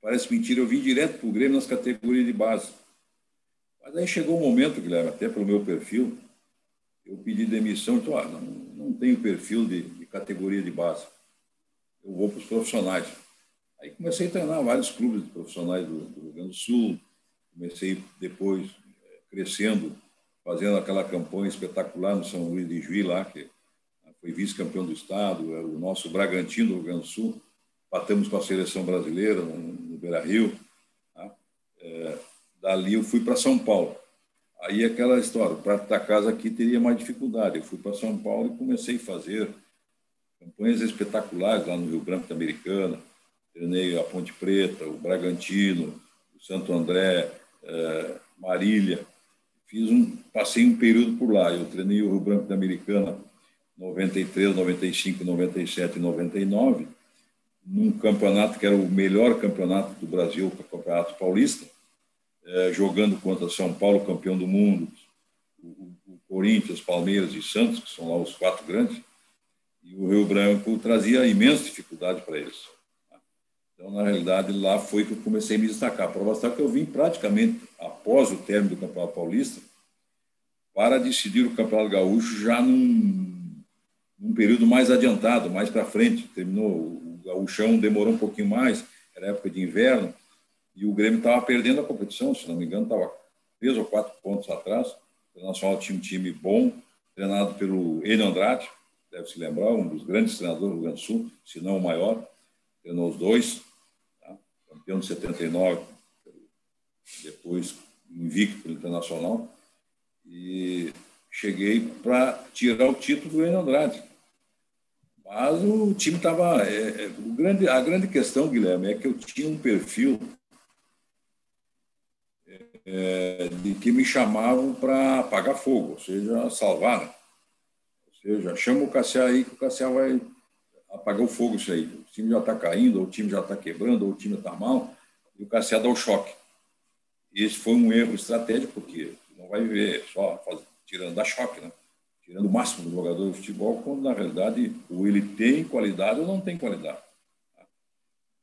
B: parece mentira, eu vim direto para o Grêmio nas categorias de base. Mas aí chegou um momento, Guilherme, até pelo meu perfil, eu pedi demissão, então, ah, não, não tenho perfil de, de categoria de base. Eu vou para os profissionais. Aí comecei a treinar vários clubes profissionais do, do Rio Grande do Sul, comecei depois eh, crescendo fazendo aquela campanha espetacular no São Luís de Juí, lá, que foi vice-campeão do Estado, o nosso Bragantino do Rio Grande do Sul. Batemos com a seleção brasileira no, no Beira Rio. Tá? É, dali eu fui para São Paulo. Aí aquela história, para estar casa aqui teria mais dificuldade. Eu fui para São Paulo e comecei a fazer campanhas espetaculares lá no Rio Branco da Americana. Treinei a Ponte Preta, o Bragantino, o Santo André, é, Marília fiz um, passei um período por lá. Eu treinei o Rio Branco da Americana 93, 95, 97 e 99, num campeonato que era o melhor campeonato do Brasil, o Campeonato Paulista. é, jogando contra São Paulo, campeão do mundo, o, Corinthians, Palmeiras e Santos, que são lá os quatro grandes, e o Rio Branco trazia imensa dificuldade para eles. Então, na realidade, lá foi que eu comecei a me destacar. Para mostrar que eu vim praticamente após o término do Campeonato Paulista para decidir o Campeonato Gaúcho já num, num período mais adiantado, mais para frente. Terminou o Gaúchão, demorou um pouquinho mais, era época de inverno, e o Grêmio estava perdendo a competição, se não me engano, estava três ou quatro pontos atrás. O Internacional tinha um time bom, treinado pelo Enio Andrade, deve se lembrar, um dos grandes treinadores do Rio Grande do Sul, se não o maior, treinou os dois? Campeão de 79, depois invicto pelo Internacional, e cheguei para tirar o título do Enio Andrade. Mas o time estava. É, é, a grande questão, Guilherme, é que eu tinha um perfil é, de que me chamavam para apagar fogo, ou seja, salvar. Né? Ou seja, chama o Cassiá aí que o Cassiá vai apagar o fogo isso aí. O time já está caindo, ou o time já está quebrando, ou o time está mal, e o Cassiá dá o choque. Esse foi um erro estratégico, porque não vai ver só faz, tirando da choque, né? tirando o máximo do jogador de futebol, quando na realidade ou ele tem qualidade ou não tem qualidade.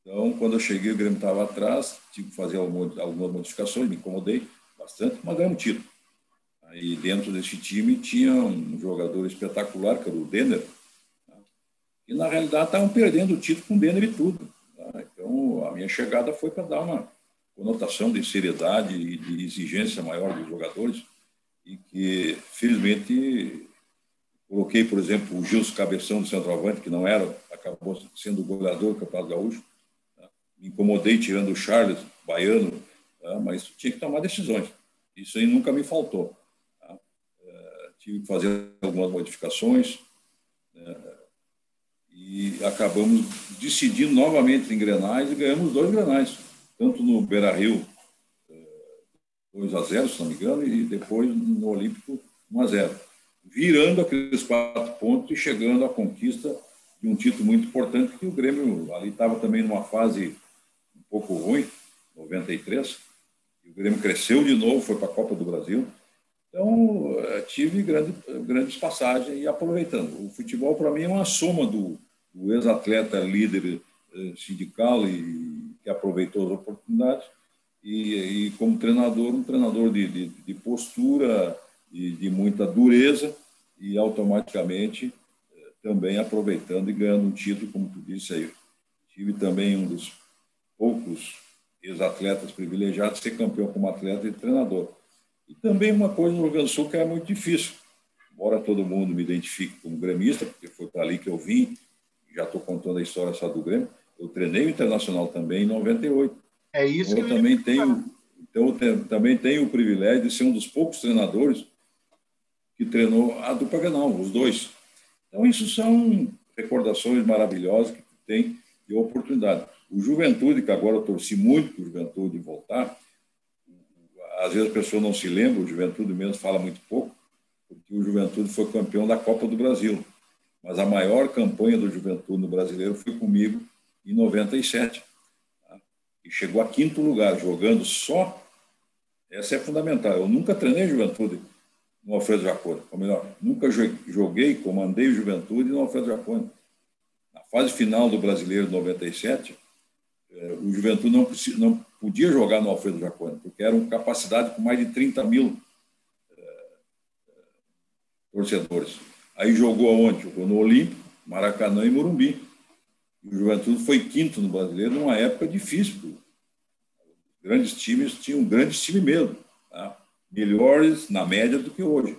B: Então, quando eu cheguei, o Grêmio estava atrás, tive que fazer algumas modificações, me incomodei bastante, mas ganhamos título. Aí dentro desse time tinha um jogador espetacular, que era o Denner? E na realidade estavam perdendo o título com Denner e tudo. Né? Então, a minha chegada foi para dar uma conotação de seriedade e de exigência maior dos jogadores, e que, felizmente, coloquei, por exemplo, o Gilson Cabeção do centroavante, que não era, acabou sendo goleador do Campeonato Gaúcho, me incomodei tirando o Charles, baiano, tá? mas tinha que tomar decisões. Isso aí nunca me faltou. Tá? É, tive que fazer algumas modificações né? E acabamos decidindo novamente em Grenais e ganhamos dois Grenais, tanto no Beira-Rio, 2 é, a 0 se não me engano, e depois no Olímpico 1 a 0 virando aqueles quatro pontos e chegando à conquista de um título muito importante, que o Grêmio ali estava também numa fase pouco ruim, 93. E o Grêmio cresceu de novo, foi para a Copa do Brasil. Então, eh, tive grande, grandes passagens e aproveitando. O futebol, para mim, é uma soma do, do ex-atleta líder eh, sindical e que aproveitou as oportunidades e, e como treinador, um treinador de, de, de postura e de muita dureza e automaticamente eh, também aproveitando e ganhando um título, como tu disse aí. Tive também um dos poucos ex-atletas privilegiados ser campeão como atleta e treinador. E também uma coisa no Rio Grande do Sul que é muito difícil. Embora todo mundo me identifique como gremista, porque foi para ali que eu vim, já estou contando a história só do Grêmio, eu treinei o Internacional também em 98.
A: É isso
B: então, eu também tenho Então, eu também tenho o privilégio de ser um dos poucos treinadores que treinou a dupla Grenal, os dois. Então, isso são recordações maravilhosas que tem de oportunidade. O Juventude, que agora eu torci muito para o Juventude voltar, às vezes a pessoa não se lembra, o Juventude mesmo fala muito pouco, porque o Juventude foi campeão da Copa do Brasil. Mas a maior campanha do Juventude no brasileiro foi comigo em 97. Tá? E chegou a quinto lugar, jogando só. Essa é fundamental. Eu nunca treinei Juventude no Alfredo Jacone, ou melhor, nunca joguei, comandei o Juventude no Alfredo Jacone. Na fase final do Brasileiro 97, é, o Juventude não, não podia jogar no Alfredo Jacone, porque era uma capacidade com mais de 30 mil é, é, torcedores. Aí jogou aonde? Jogou no Olímpico, Maracanã e Morumbi. E o Juventude foi quinto no Brasileiro numa época difícil. Grandes times tinham grandes times mesmo, tá? melhores na média do que hoje.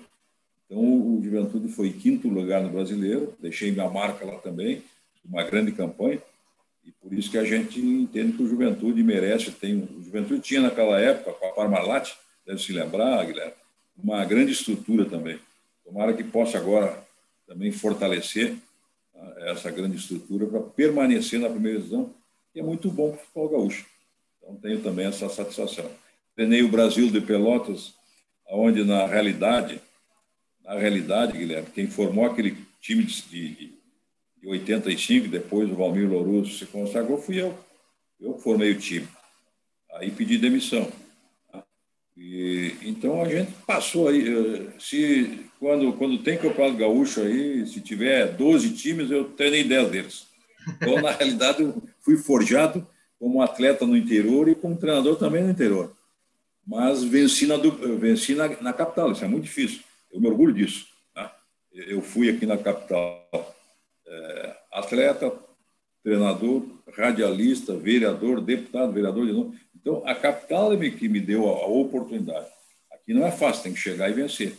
B: Então o Juventude foi quinto lugar no Brasileiro, deixei minha marca lá também, uma grande campanha. E por isso que a gente entende que o Juventude merece. Tem, o Juventude tinha naquela época, com a Parmalat, deve se lembrar, Guilherme, uma grande estrutura também. Tomara que possa agora também fortalecer tá, essa grande estrutura para permanecer na primeira divisão, que é muito bom para o futebol gaúcho. Então, tenho também essa satisfação. Treinei o Brasil de Pelotas, onde, na realidade, na realidade, Guilherme, quem formou aquele time de, de de 85, depois o Valmir Lourusso se consagrou, fui eu. Eu formei o time. Aí pedi demissão. E, então a gente passou aí. Eh, se, quando, quando tem Campeonato Gaúcho aí, se tiver 12 times, eu treinei 10 deles. Então, na realidade, eu fui forjado como atleta no interior e como treinador também no interior. Mas venci na, venci na, na capital, isso é muito difícil. Eu me orgulho disso. Tá? Eu fui aqui na capital é, atleta, treinador, radialista, vereador, deputado, vereador de novo. Então, a capital é que me deu a, oportunidade. Aqui não é fácil, tem que chegar e vencer.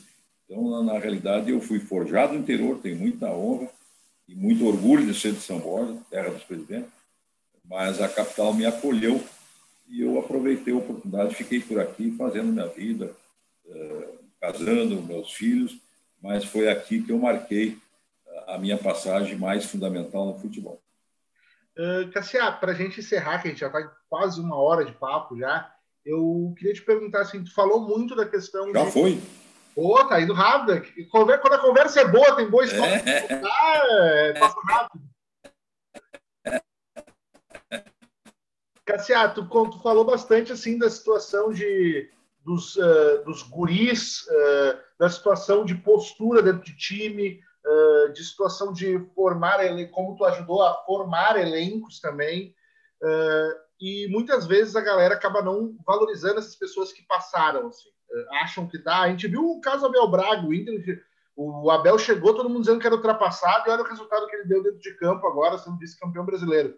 B: Então, na, realidade, eu fui forjado no interior, tenho muita honra e muito orgulho de ser de São Borja, terra dos presidentes, mas a capital me acolheu e eu aproveitei a oportunidade, fiquei por aqui fazendo minha vida, eh, casando meus filhos, mas foi aqui que eu marquei a minha passagem mais fundamental no futebol.
A: Uh, Cassia, para a gente encerrar, que a gente já está quase uma hora de papo já, eu queria te perguntar assim, tu falou muito da questão.
B: Já
A: de...
B: foi.
A: Pô, tá indo rápido. Quando a conversa é boa, tem boa história. É. Ah, é, passa rápido. Cassia, tu, tu, falou bastante assim da situação de, dos, uh, dos guris, uh, da situação de postura dentro de time, uh, de situação de formar, como tu ajudou a formar elencos também. e muitas vezes a galera acaba não valorizando essas pessoas que passaram. Assim. Acham que dá. A gente viu o caso Abel Braga, o Inter, o Abel chegou, todo mundo dizendo que era ultrapassado, e olha o resultado que ele deu dentro de campo agora, sendo vice-campeão brasileiro.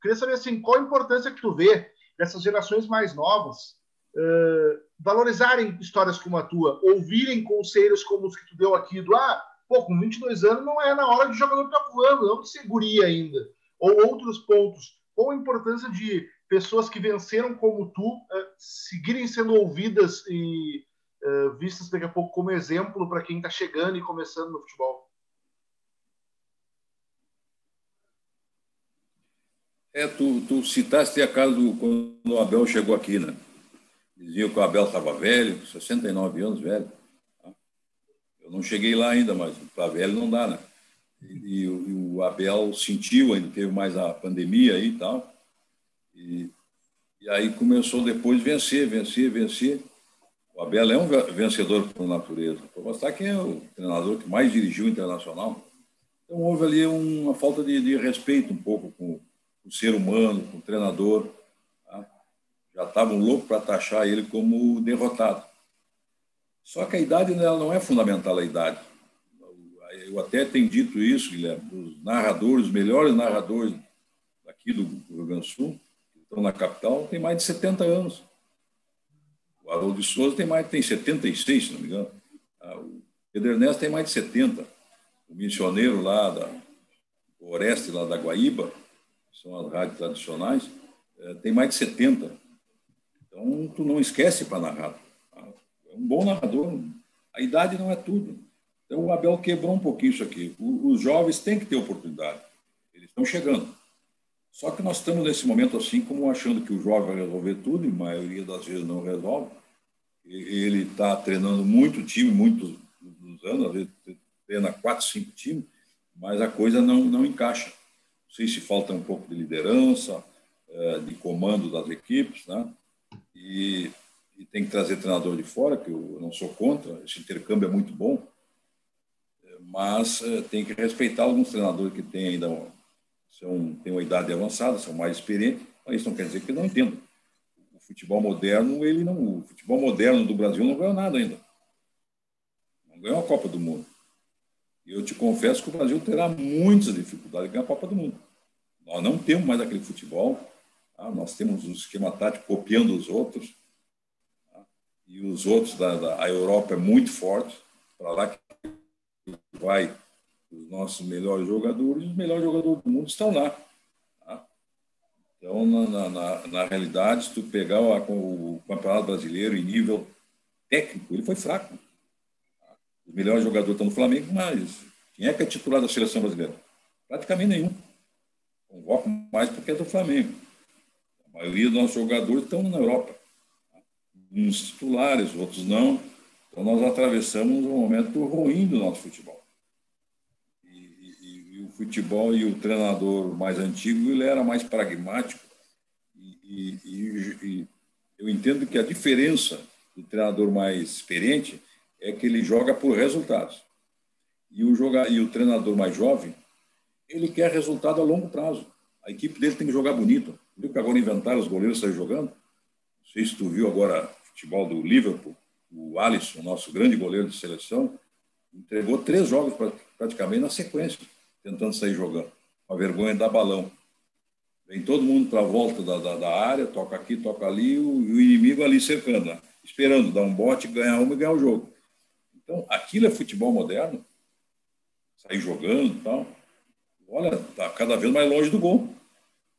A: Queria saber assim, qual a importância que tu vê dessas gerações mais novas uh, valorizarem histórias como a tua, ouvirem conselhos como os que tu deu aqui, do ah, pô, com 22 anos não é na hora de jogador estar tá voando, não de seguria ainda. Ou outros pontos. Qual a importância de pessoas que venceram como tu uh, seguirem sendo ouvidas e uh, vistas daqui a pouco como exemplo para quem está chegando e começando no futebol?
B: É, tu, tu citaste a casa do, quando o Abel chegou aqui, né? Diziam que o Abel estava velho, 69 anos, velho. Eu não cheguei lá ainda, mas para velho não dá, né? E, e, o Abel sentiu, ainda teve mais a pandemia aí e tal. E, e aí começou depois vencer, vencer, vencer. O Abel é um vencedor por natureza. Para mostrar que é o treinador que mais dirigiu o internacional. Então houve ali uma falta de, de respeito um pouco com o ser humano, com o treinador. Tá? Já estavam loucos para taxar ele como derrotado. Só que a idade dela não é fundamental, a idade. Eu até tenho dito isso, Guilherme, os narradores, os melhores narradores aqui do Rio Grande do Sul, estão na capital, têm mais de 70 anos. O Haroldo de Souza tem mais tem 76, se não me engano. Ah, o Pedro Ernesto tem mais de 70. O missioneiro lá da o Oreste, lá da Guaíba, são as rádios tradicionais, é, tem mais de 70. Então, tu não esquece para narrar. Tá? É um bom narrador. A idade não é tudo. Então, o Abel quebrou um pouquinho isso aqui. os jovens têm que ter oportunidade. Eles estão chegando. Só que nós estamos nesse momento assim, como achando que o jovem vai resolver tudo, e a maioria das vezes não resolve. Ele está treinando muito time, muitos anos, às vezes treina quatro, cinco times, mas a coisa não, não encaixa sei se falta um pouco de liderança, é, de comando das equipes, né? E, e, tem que trazer treinador de fora, que eu não sou contra, esse intercâmbio é muito bom, é, mas é, tem que respeitar alguns treinadores que têm ainda são, têm uma idade avançada, são mais experientes, mas isso não quer dizer que não entendam. O futebol moderno, ele não, o futebol moderno do Brasil não ganhou nada ainda. Não ganhou a Copa do Mundo. Eu te confesso que o Brasil terá muitas dificuldades em ganhar a Copa do Mundo. Nós não temos mais aquele futebol, tá? nós temos um esquema tático copiando os outros, tá? e os outros da, da, a Europa é muito forte, para lá que vai os nossos melhores jogadores, os melhores jogadores do mundo estão lá. Tá? Então, na, na, na, realidade, se tu pegar o, o Campeonato Brasileiro em nível técnico, ele foi fraco. Tá? Os melhores jogadores estão no Flamengo, mas quem é que é titular da seleção brasileira? Praticamente nenhum. Convoco mais porque é do Flamengo. A maioria dos nossos jogadores estão na Europa. Uns titulares, outros não. Então nós atravessamos um momento ruim do nosso futebol. E, e, e futebol e o treinador mais antigo ele era mais pragmático. E, e eu entendo que a diferença do treinador mais experiente é que ele joga por resultados. E o, joga, e o treinador mais jovem, ele quer resultado a longo prazo. A equipe dele tem que jogar bonito. Viu que agora inventaram os goleiros sair jogando? Não sei se tu viu agora futebol do Liverpool, o Alisson, nosso grande goleiro de seleção, entregou três jogos praticamente na sequência, tentando sair jogando. Uma vergonha da balão. Vem todo mundo para a volta da, da, da, área, toca aqui, toca ali, o, o inimigo ali cercando, né? esperando dar um bote, ganhar uma e ganhar o jogo. Então, aquilo é futebol moderno, sair jogando e tal. Olha, está cada vez mais longe do gol.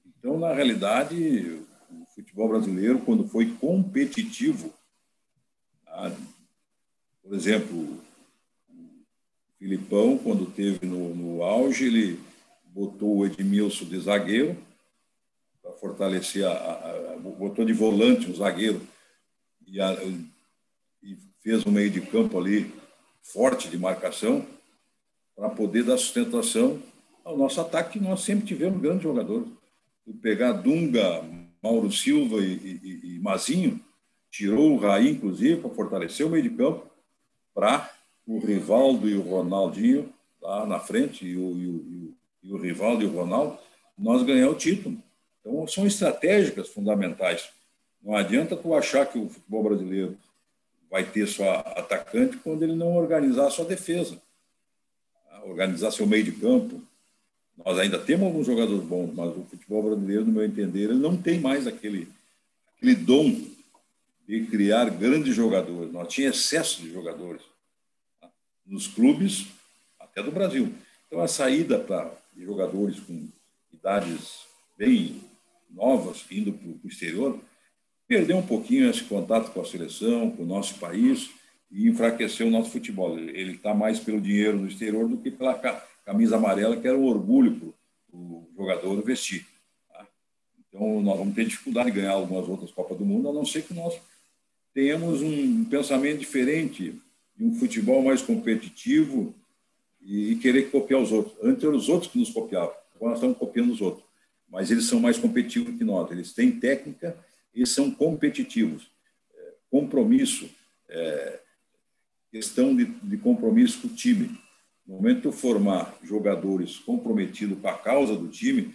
B: Então, na realidade, o futebol brasileiro, quando foi competitivo, tá? por exemplo, Filipão, quando teve no, no auge, ele botou o Edmilson de zagueiro, para fortalecer, a, a, a, botou de volante um zagueiro e, a, e fez um meio de campo ali forte de marcação para poder dar sustentação ao nosso ataque, que nós sempre tivemos grandes jogadores. E pegar Dunga, Mauro Silva e, e, e Mazinho, tirou o Raí, inclusive, para fortalecer o meio de campo, para o Rivaldo e o Ronaldinho lá na frente, e o, e o, e o Rivaldo e o Ronaldo, nós ganhar o título. Então, são estratégicas fundamentais. Não adianta tu achar que o futebol brasileiro vai ter só atacante quando ele não organizar sua defesa, tá? organizar seu meio de campo. Nós ainda temos alguns jogadores bons, mas o futebol brasileiro, no meu entender, ele não tem mais aquele, aquele dom de criar grandes jogadores. Nós tínhamos excesso de jogadores? Nos clubes, até do Brasil. Então, a saída para jogadores com idades bem novas indo para o exterior, perdeu um pouquinho esse contato com a seleção, com o nosso país e enfraqueceu o nosso futebol. Ele está mais pelo dinheiro no exterior do que pela camisa amarela, que era um orgulho para o jogador vestir. Tá? Então, nós vamos ter dificuldade de ganhar algumas outras Copas do Mundo, a não ser que nós tenhamos um pensamento diferente e um futebol mais competitivo e querer copiar os outros. Antes eram os outros que nos copiavam, agora nós estamos copiando os outros mas eles são mais competitivos que nós. Eles têm técnica e são competitivos. É, compromisso, é, questão de, de, compromisso com o time. No momento de formar jogadores comprometidos com a causa do time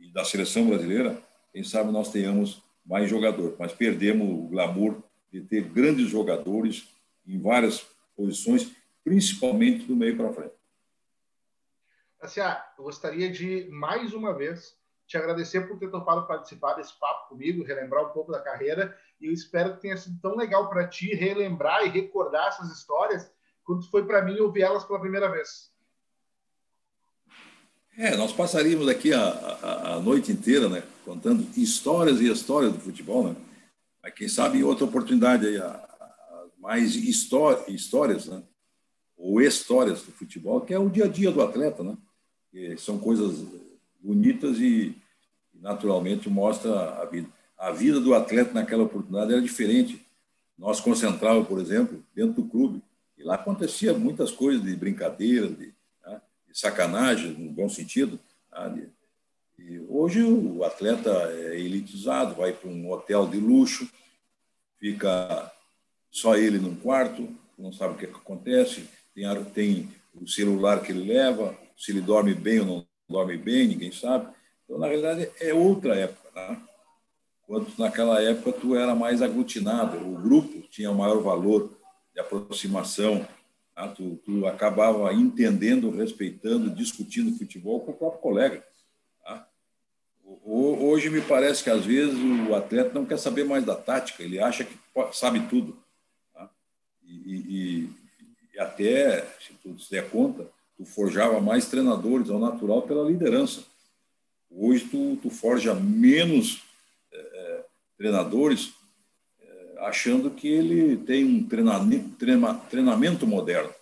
B: e da seleção brasileira, quem sabe nós tenhamos mais jogadores, mas perdemos o glamour de ter grandes jogadores em várias posições, principalmente do meio para frente.
A: Assim, eu gostaria de mais uma vez te agradecer por ter topado participar desse papo comigo, relembrar um pouco da carreira. E eu espero que tenha sido tão legal para ti relembrar e recordar essas histórias quanto foi para mim ouvir elas pela primeira vez.
B: É, nós passaríamos aqui a, a, a, noite inteira, né, contando histórias e histórias do futebol, né? Mas quem sabe em outra oportunidade aí, a, mais histórias, né? Ou histórias do futebol, que é o dia a dia do atleta, né? Que são coisas bonitas e, naturalmente, mostra a vida. A vida do atleta naquela oportunidade era diferente. Nós concentrávamos, por exemplo, dentro do clube, e lá acontecia muitas coisas de brincadeira, de, né, de sacanagem, no bom sentido. Né, e hoje o atleta é elitizado, vai para um hotel de luxo, fica só ele num quarto, não sabe o que, é que acontece, tem, tem o celular que ele leva, se ele dorme bem ou não dorme bem, ninguém sabe. Então, na realidade, é outra época. Né? Naquela época tu era mais aglutinado, o grupo tinha maior valor de aproximação, né? tu, tu, acabava entendendo, respeitando, discutindo futebol com o próprio colega. Tá? Hoje me parece que às vezes o atleta não quer saber mais da tática, ele acha que sabe tudo. E, e, e até, se tu se der conta, tu forjava mais treinadores ao natural pela liderança. Hoje tu, tu forja menos é, treinadores é, achando que ele tem um treinamento, treina, treinamento moderno,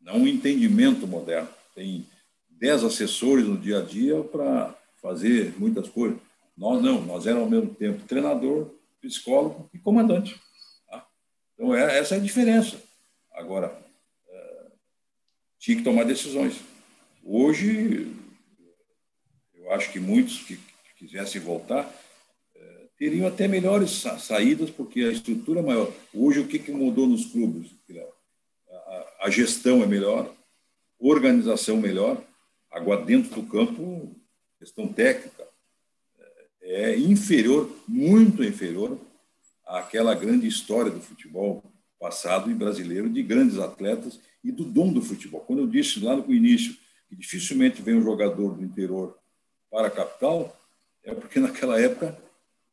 B: não um entendimento moderno. Tem dez assessores no dia a dia para fazer muitas coisas. Nós não, nós éramos ao mesmo tempo treinador, psicólogo e comandante. Então, é, essa é a diferença. Agora, tinha que tomar decisões. Hoje, eu acho que muitos que quisessem voltar, eh, teriam até melhores saídas, porque a estrutura é maior. Hoje, o que, que mudou nos clubes? A, a gestão é melhor, organização melhor, agora dentro do campo, questão técnica, é inferior, muito inferior àquela grande história do futebol passado e brasileiro, de grandes atletas e do dom do futebol. Quando eu disse lá no início que dificilmente vem um jogador do interior para a capital, é porque naquela época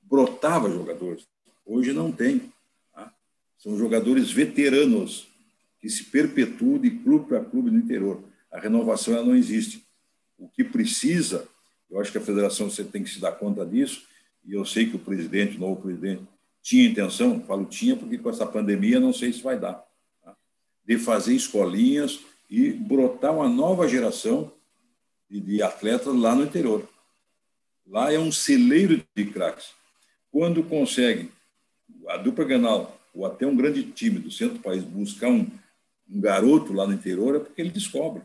B: brotava jogadores. Hoje não tem. Tá? São jogadores veteranos que se perpetuam de clube para clube no interior. A renovação ela não existe. O que precisa, eu acho que a federação você tem que se dar conta disso, e eu sei que o presidente, o novo presidente, tinha intenção, falo tinha porque com essa pandemia não sei se vai dar, tá? de fazer escolinhas e brotar uma nova geração de, de atletas lá no interior. Lá é um celeiro de craques. Quando consegue a dupla Granal ou até um grande time do centro do país buscar um, um garoto lá no interior, é porque ele descobre.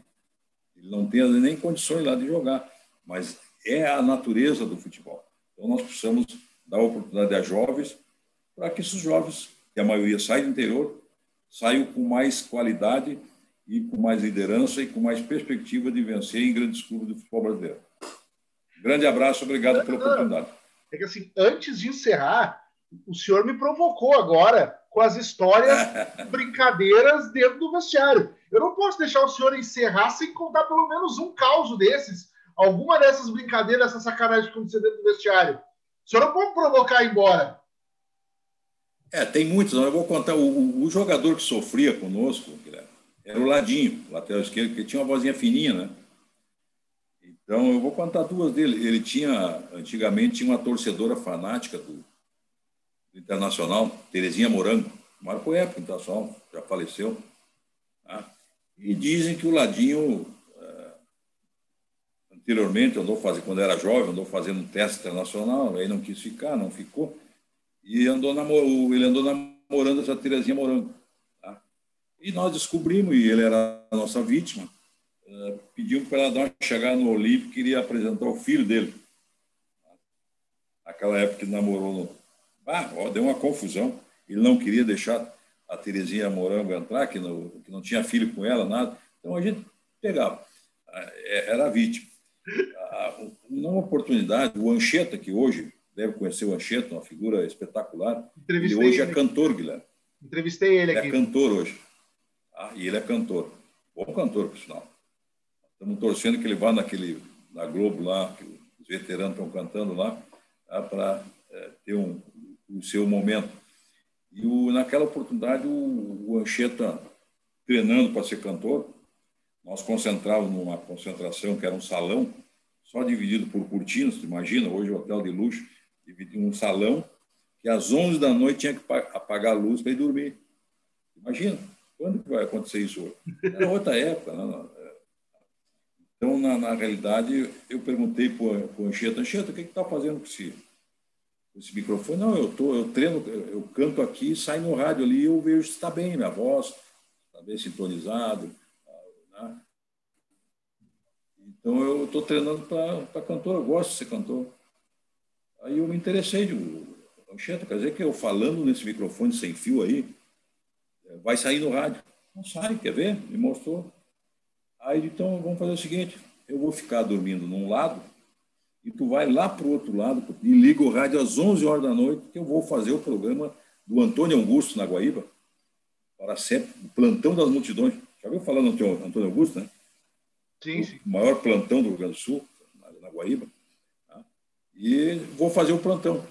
B: Ele não tem nem condições lá de jogar, mas é a natureza do futebol. Então nós precisamos dar oportunidade a jovens para que esses jovens, que a maioria sai do interior, saiam com mais qualidade e com mais liderança e com mais perspectiva de vencer em grandes clubes do futebol brasileiro. Grande abraço, obrigado pela oportunidade.
A: É que assim, antes de encerrar, o senhor me provocou agora com as histórias, brincadeiras dentro do vestiário. Eu não posso deixar o senhor encerrar sem contar pelo menos um caso desses, alguma dessas brincadeiras, essa sacanagem que aconteceu dentro do vestiário. O senhor não pode provocar embora.
B: É, tem muitos. Eu vou contar. O, o jogador que sofria conosco, era o Ladinho, lateral esquerdo, que tinha uma vozinha fininha, né? Então, eu vou contar duas dele. Ele tinha, antigamente, tinha uma torcedora fanática do, Internacional, Terezinha Morango, marcou época internacional, já faleceu. Tá? E dizem que o Ladinho, eh, anteriormente, andou fazendo, quando era jovem, andou fazendo um teste internacional, aí não quis ficar, não ficou, e andou namor, ele andou namorando essa Terezinha Morango. Tá? E nós descobrimos, e ele era a nossa vítima, uh, pedimos para ela dar uma chegada no Olímpico, queria apresentar o filho dele. Naquela época que namorou no, ah, deu uma confusão. Ele não queria deixar a Terezinha Morango entrar, que não, que não tinha filho com ela, nada. Então a gente pegava. É, era a vítima. Numa oportunidade, o Ancheta, que hoje deve conhecer o Ancheta, uma figura espetacular, ele hoje é cantor, Guilherme.
A: Entrevistei ele,
B: aqui. Ele é cantor hoje. Ah, e ele é cantor. Bom cantor, por sinal. Estamos torcendo que ele vá naquele, na Globo lá, que os veteranos estão cantando lá, tá, para é, ter um, o seu momento. E o, naquela oportunidade, o, o Ancheta, treinando para ser cantor, nós concentrávamos numa concentração que era um salão, só dividido por cortinas, imagina, hoje o hotel de luxo, um salão, que às 11 da noite tinha que apagar a luz para ir dormir. Imagina, quando que vai acontecer isso hoje? Era outra época. Né? Então, na, na realidade, eu perguntei para o Ancheta, Ancheta, o que está fazendo com esse esse microfone. Não, eu, tô, eu treino, eu canto aqui, sai no rádio ali, eu vejo se está bem minha voz, está bem sintonizado. Né? Então eu estou treinando para cantor, eu gosto de ser cantor. Aí eu me interessei de Ancheta, quer dizer que eu falando nesse microfone sem fio aí, é, vai sair no rádio. Não sai, quer ver? Me mostrou. Aí então vamos fazer o seguinte: eu vou ficar dormindo num lado e tu vai lá para o outro lado e liga o rádio às 11 horas da noite, que eu vou fazer o programa do Antônio Augusto na Guaíba, para sempre, o plantão das multidões. Já ouviu falar do Antônio Augusto, né?
A: Sim, sim.
B: O maior plantão do Rio Grande do Sul, na Guaíba. E vou fazer o plantão.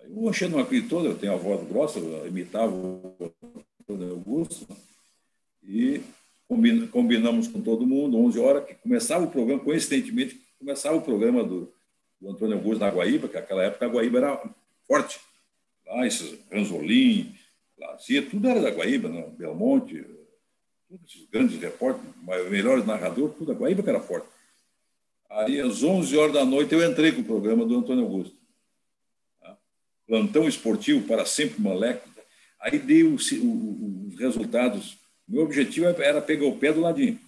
B: Aí o Anchê não acreditou, eu tenho a voz grossa, eu imitava o Augusto, e combinamos com todo mundo, 11 horas, que começava o programa, coincidentemente, começava o programa do, do Antônio Augusto na Guaíba, que naquela época a Guaíba era forte. Lá, esses Ranzolim, Lazia, tudo era da Guaíba, né? Belmonte, todos esses grandes repórteres, melhores narradores, tudo da Guaíba que era forte. Aí, às 11 horas da noite, eu entrei com o programa do Antônio Augusto. Tá? Plantão esportivo para sempre moleque. Aí dei os, os resultados. Meu objetivo era pegar o pé do ladinho.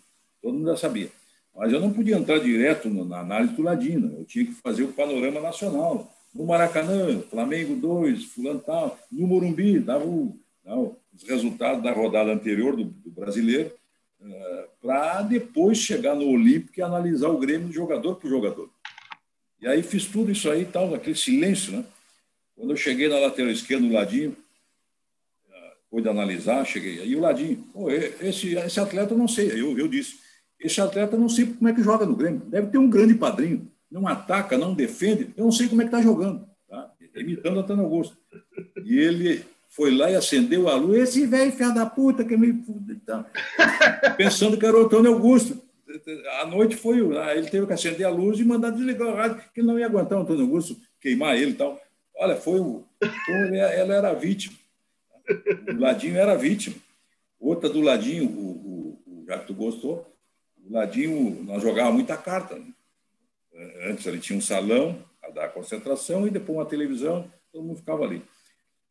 B: Todo mundo já sabia. Mas eu não podia entrar direto na análise do Ladino, eu tinha que fazer o panorama nacional. No Maracanã, Flamengo 2, fulano tal. No Morumbi, dava o, não, os resultados da rodada anterior do, do brasileiro, para depois chegar no Olímpico e analisar o Grêmio de jogador por jogador. E aí fiz tudo isso aí, tal, naquele silêncio, né? Quando eu cheguei na lateral esquerda, no ladinho, pude analisar, cheguei. Aí o ladinho, esse, esse atleta eu não sei. Eu, eu disse, esse atleta eu não sei como é que joga no Grêmio. Deve ter um grande padrinho. Não ataca, não defende. Eu não sei como é que está jogando. Tá? Imitando Antônio Augusto. E ele foi lá e acendeu a luz. Esse velho filho da puta que me. Tá. Pensando que era o Antônio Augusto. A noite foi. Ele teve que acender a luz e mandar desligar o rádio, que ele não ia aguentar o Antônio Augusto queimar ele e tal. Olha, foi o. Então, ela era vítima. O Ladinho era vítima. Outra do Ladinho, o, o, o já que tu gostou, o Ladinho, nós jogávamos muita carta. Né? Antes ele tinha um salão a dar concentração e depois uma televisão, todo mundo ficava ali.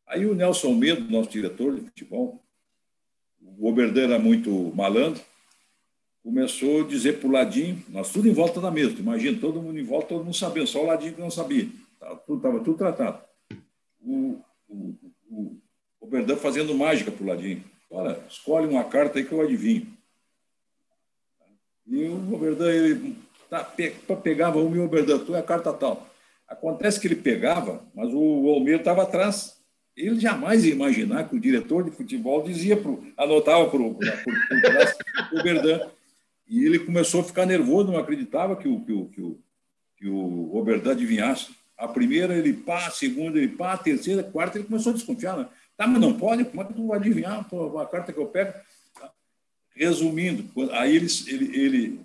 B: Aí o Nelson Medo, nosso diretor de futebol, o Oberdan era muito malandro, começou a dizer para o Ladinho, nós tudo em volta da mesa, imagina, todo mundo em volta, todo mundo sabendo, só o Ladinho que não sabia. Estava tudo, tava tudo tratado. O, o, o, o Berdan fazendo mágica para o Ladinho. Olha, escolhe uma carta aí que eu adivinho. E o Oberdan, ele tá, pe, pegava o meu Oberdan, tu é a carta tal. Acontece que ele pegava, mas o Almeida estava atrás. Ele jamais ia imaginar que o diretor de futebol dizia pro, anotava para o Oberdan. E ele começou a ficar nervoso, não acreditava que o, que o, que o, que o Oberdan adivinhasse. A primeira ele pá, a segunda ele pá, a terceira, a quarta ele começou a desconfiar. Né? Tá, mas não pode? Como é que tu vai adivinhar a carta que eu pego? Resumindo, aí ele, ele, ele,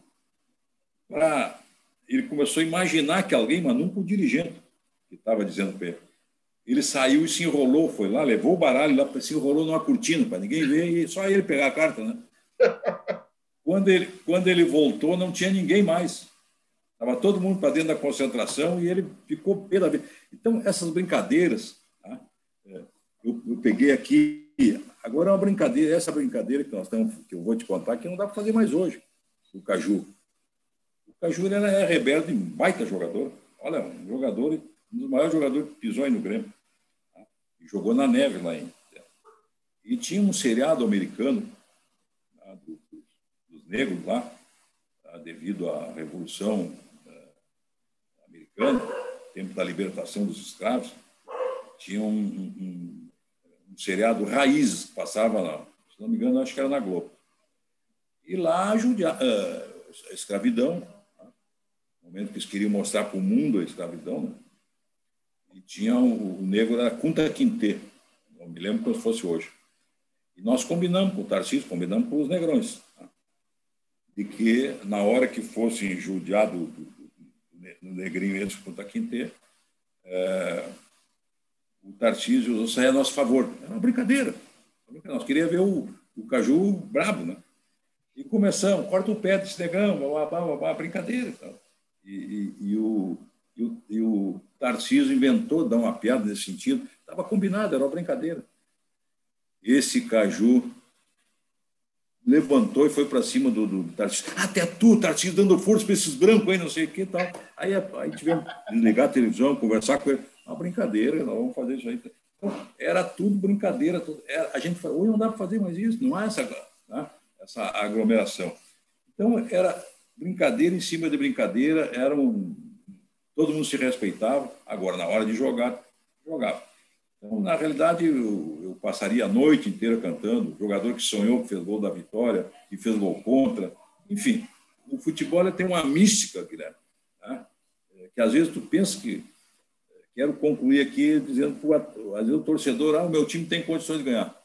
B: pra, ele começou a imaginar que alguém, mas nunca o dirigente, que estava dizendo para ele. Ele saiu e se enrolou, foi lá, levou o baralho lá, se enrolou numa cortina para ninguém ver e só ele pegar a carta, né? Quando ele, quando ele voltou, não tinha ninguém mais. Estava todo mundo para dentro da concentração e ele ficou pela vida. Então, essas brincadeiras, tá? é, eu, eu, peguei aqui. Agora é uma brincadeira, essa brincadeira que nós estamos, que eu vou te contar, que não dá para fazer mais hoje, o Caju. O Caju era é rebelde, baita jogador. Olha, um jogador, um dos maiores jogadores que pisou aí no Grêmio. Tá? Jogou na neve lá em. E tinha um seriado americano tá? dos, dos negros lá, tá? devido à Revolução americano, tempo da libertação dos escravos, tinha um, um, um seriado Raiz, que passava lá, se não me engano, acho que era na Globo. E lá judia, uh, a escravidão, né? no momento que eles queriam mostrar para o mundo a escravidão, né? E tinha o, o negro era Kunta Quinte, não me lembro como se fosse hoje. E nós combinamos com o Tarcísio, combinamos com os negrões, né? de que na hora que fossem judiados do, no Negrinho eles com o Taquinte, é, o Tarcísio saia a nosso favor. Era uma brincadeira. Nós queríamos ver o, o Caju brabo, né? E começamos, corta o pé desse negão, blá, blá, blá, brincadeira. E, e, e, o, e, o, e o Tarcísio inventou dar uma piada nesse sentido. Estava combinado, era uma brincadeira. Esse Caju levantou e foi para cima do, do, Tarcísio. Até tu, Tarcísio, dando força para esses brancos aí, não sei o que tal. Aí, aí tivemos que ligar a televisão, conversar com ele. Uma brincadeira, nós vamos fazer isso aí. Então, era tudo brincadeira. Tudo, era, a gente falou, hoje não dá para fazer mais isso, não há essa, né, essa aglomeração. Então, era brincadeira em cima de brincadeira, era um, todo mundo se respeitava. Agora, na hora de jogar, jogava. Então, na realidade, eu, eu, passaria a noite inteira cantando. O jogador que sonhou que fez gol da vitória, que fez gol contra. Enfim, o futebol tem uma mística, Guilherme, né? que às vezes tu pensa que. Quero concluir aqui dizendo que, o torcedor, ah, o meu time tem condições de ganhar.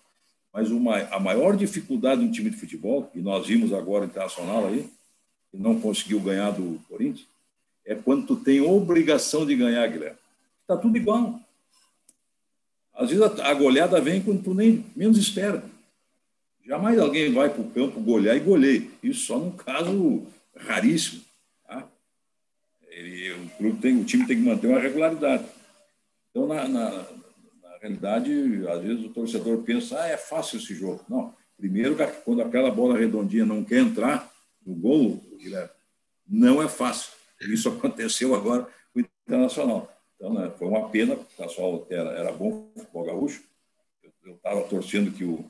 B: Mas uma, a maior dificuldade de um time de futebol, e nós vimos agora Internacional aí, que não conseguiu ganhar do Corinthians, é quando tu tem obrigação de ganhar, Guilherme. Está tudo igual. Às vezes a, goleada vem quando tu nem menos espera. Jamais alguém vai para o campo golear e goleia. Isso só num caso raríssimo. Tá? Ele, o, clube tem, o time tem que manter uma regularidade. Então, na, na, na, realidade, às vezes o torcedor pensa, ah, é fácil esse jogo. Não. Primeiro, quando aquela bola redondinha não quer entrar no gol, não é fácil. Isso aconteceu agora com o Internacional. Então, né, foi uma pena, o pessoal era, era bom futebol gaúcho. Eu estava torcendo que o,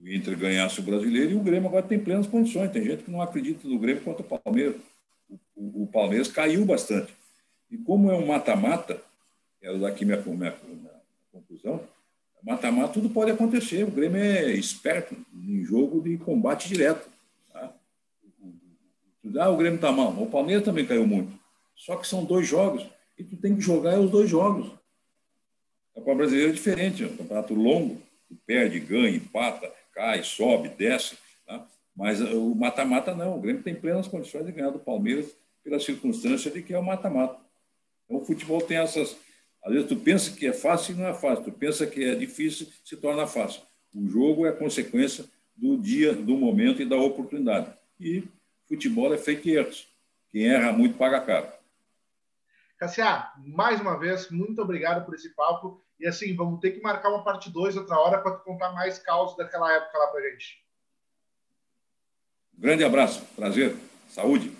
B: o Inter ganhasse o brasileiro e o Grêmio agora tem plenas condições. Tem gente que não acredita no Grêmio contra o Palmeiras. O, o, o Palmeiras caiu bastante. E como é um mata-mata, quero dar aqui minha, minha, minha conclusão, mata-mata tudo pode acontecer. O Grêmio é esperto em jogo de combate direto. Ah, o Grêmio está mal. O Palmeiras também caiu muito. Só que são dois jogos. E tu tem que jogar os dois jogos. O Campeonato Brasileiro é diferente. É um campeonato longo. Tu perde, ganha, empata, cai, sobe, desce. Tá? Mas o mata-mata não. O Grêmio tem plenas condições de ganhar do Palmeiras pela circunstância de que é o mata-mata. Então, o futebol tem essas. Às vezes tu pensa que é fácil e não é fácil. Tu pensa que é difícil, se torna fácil. O jogo é consequência do dia, do momento e da oportunidade. E futebol é erros. Quem erra muito paga caro.
A: Cassia, mais uma vez, muito obrigado por esse papo. E assim, vamos ter que marcar uma parte 2 outra hora para contar mais causos daquela época lá para gente.
B: Grande abraço, prazer, saúde.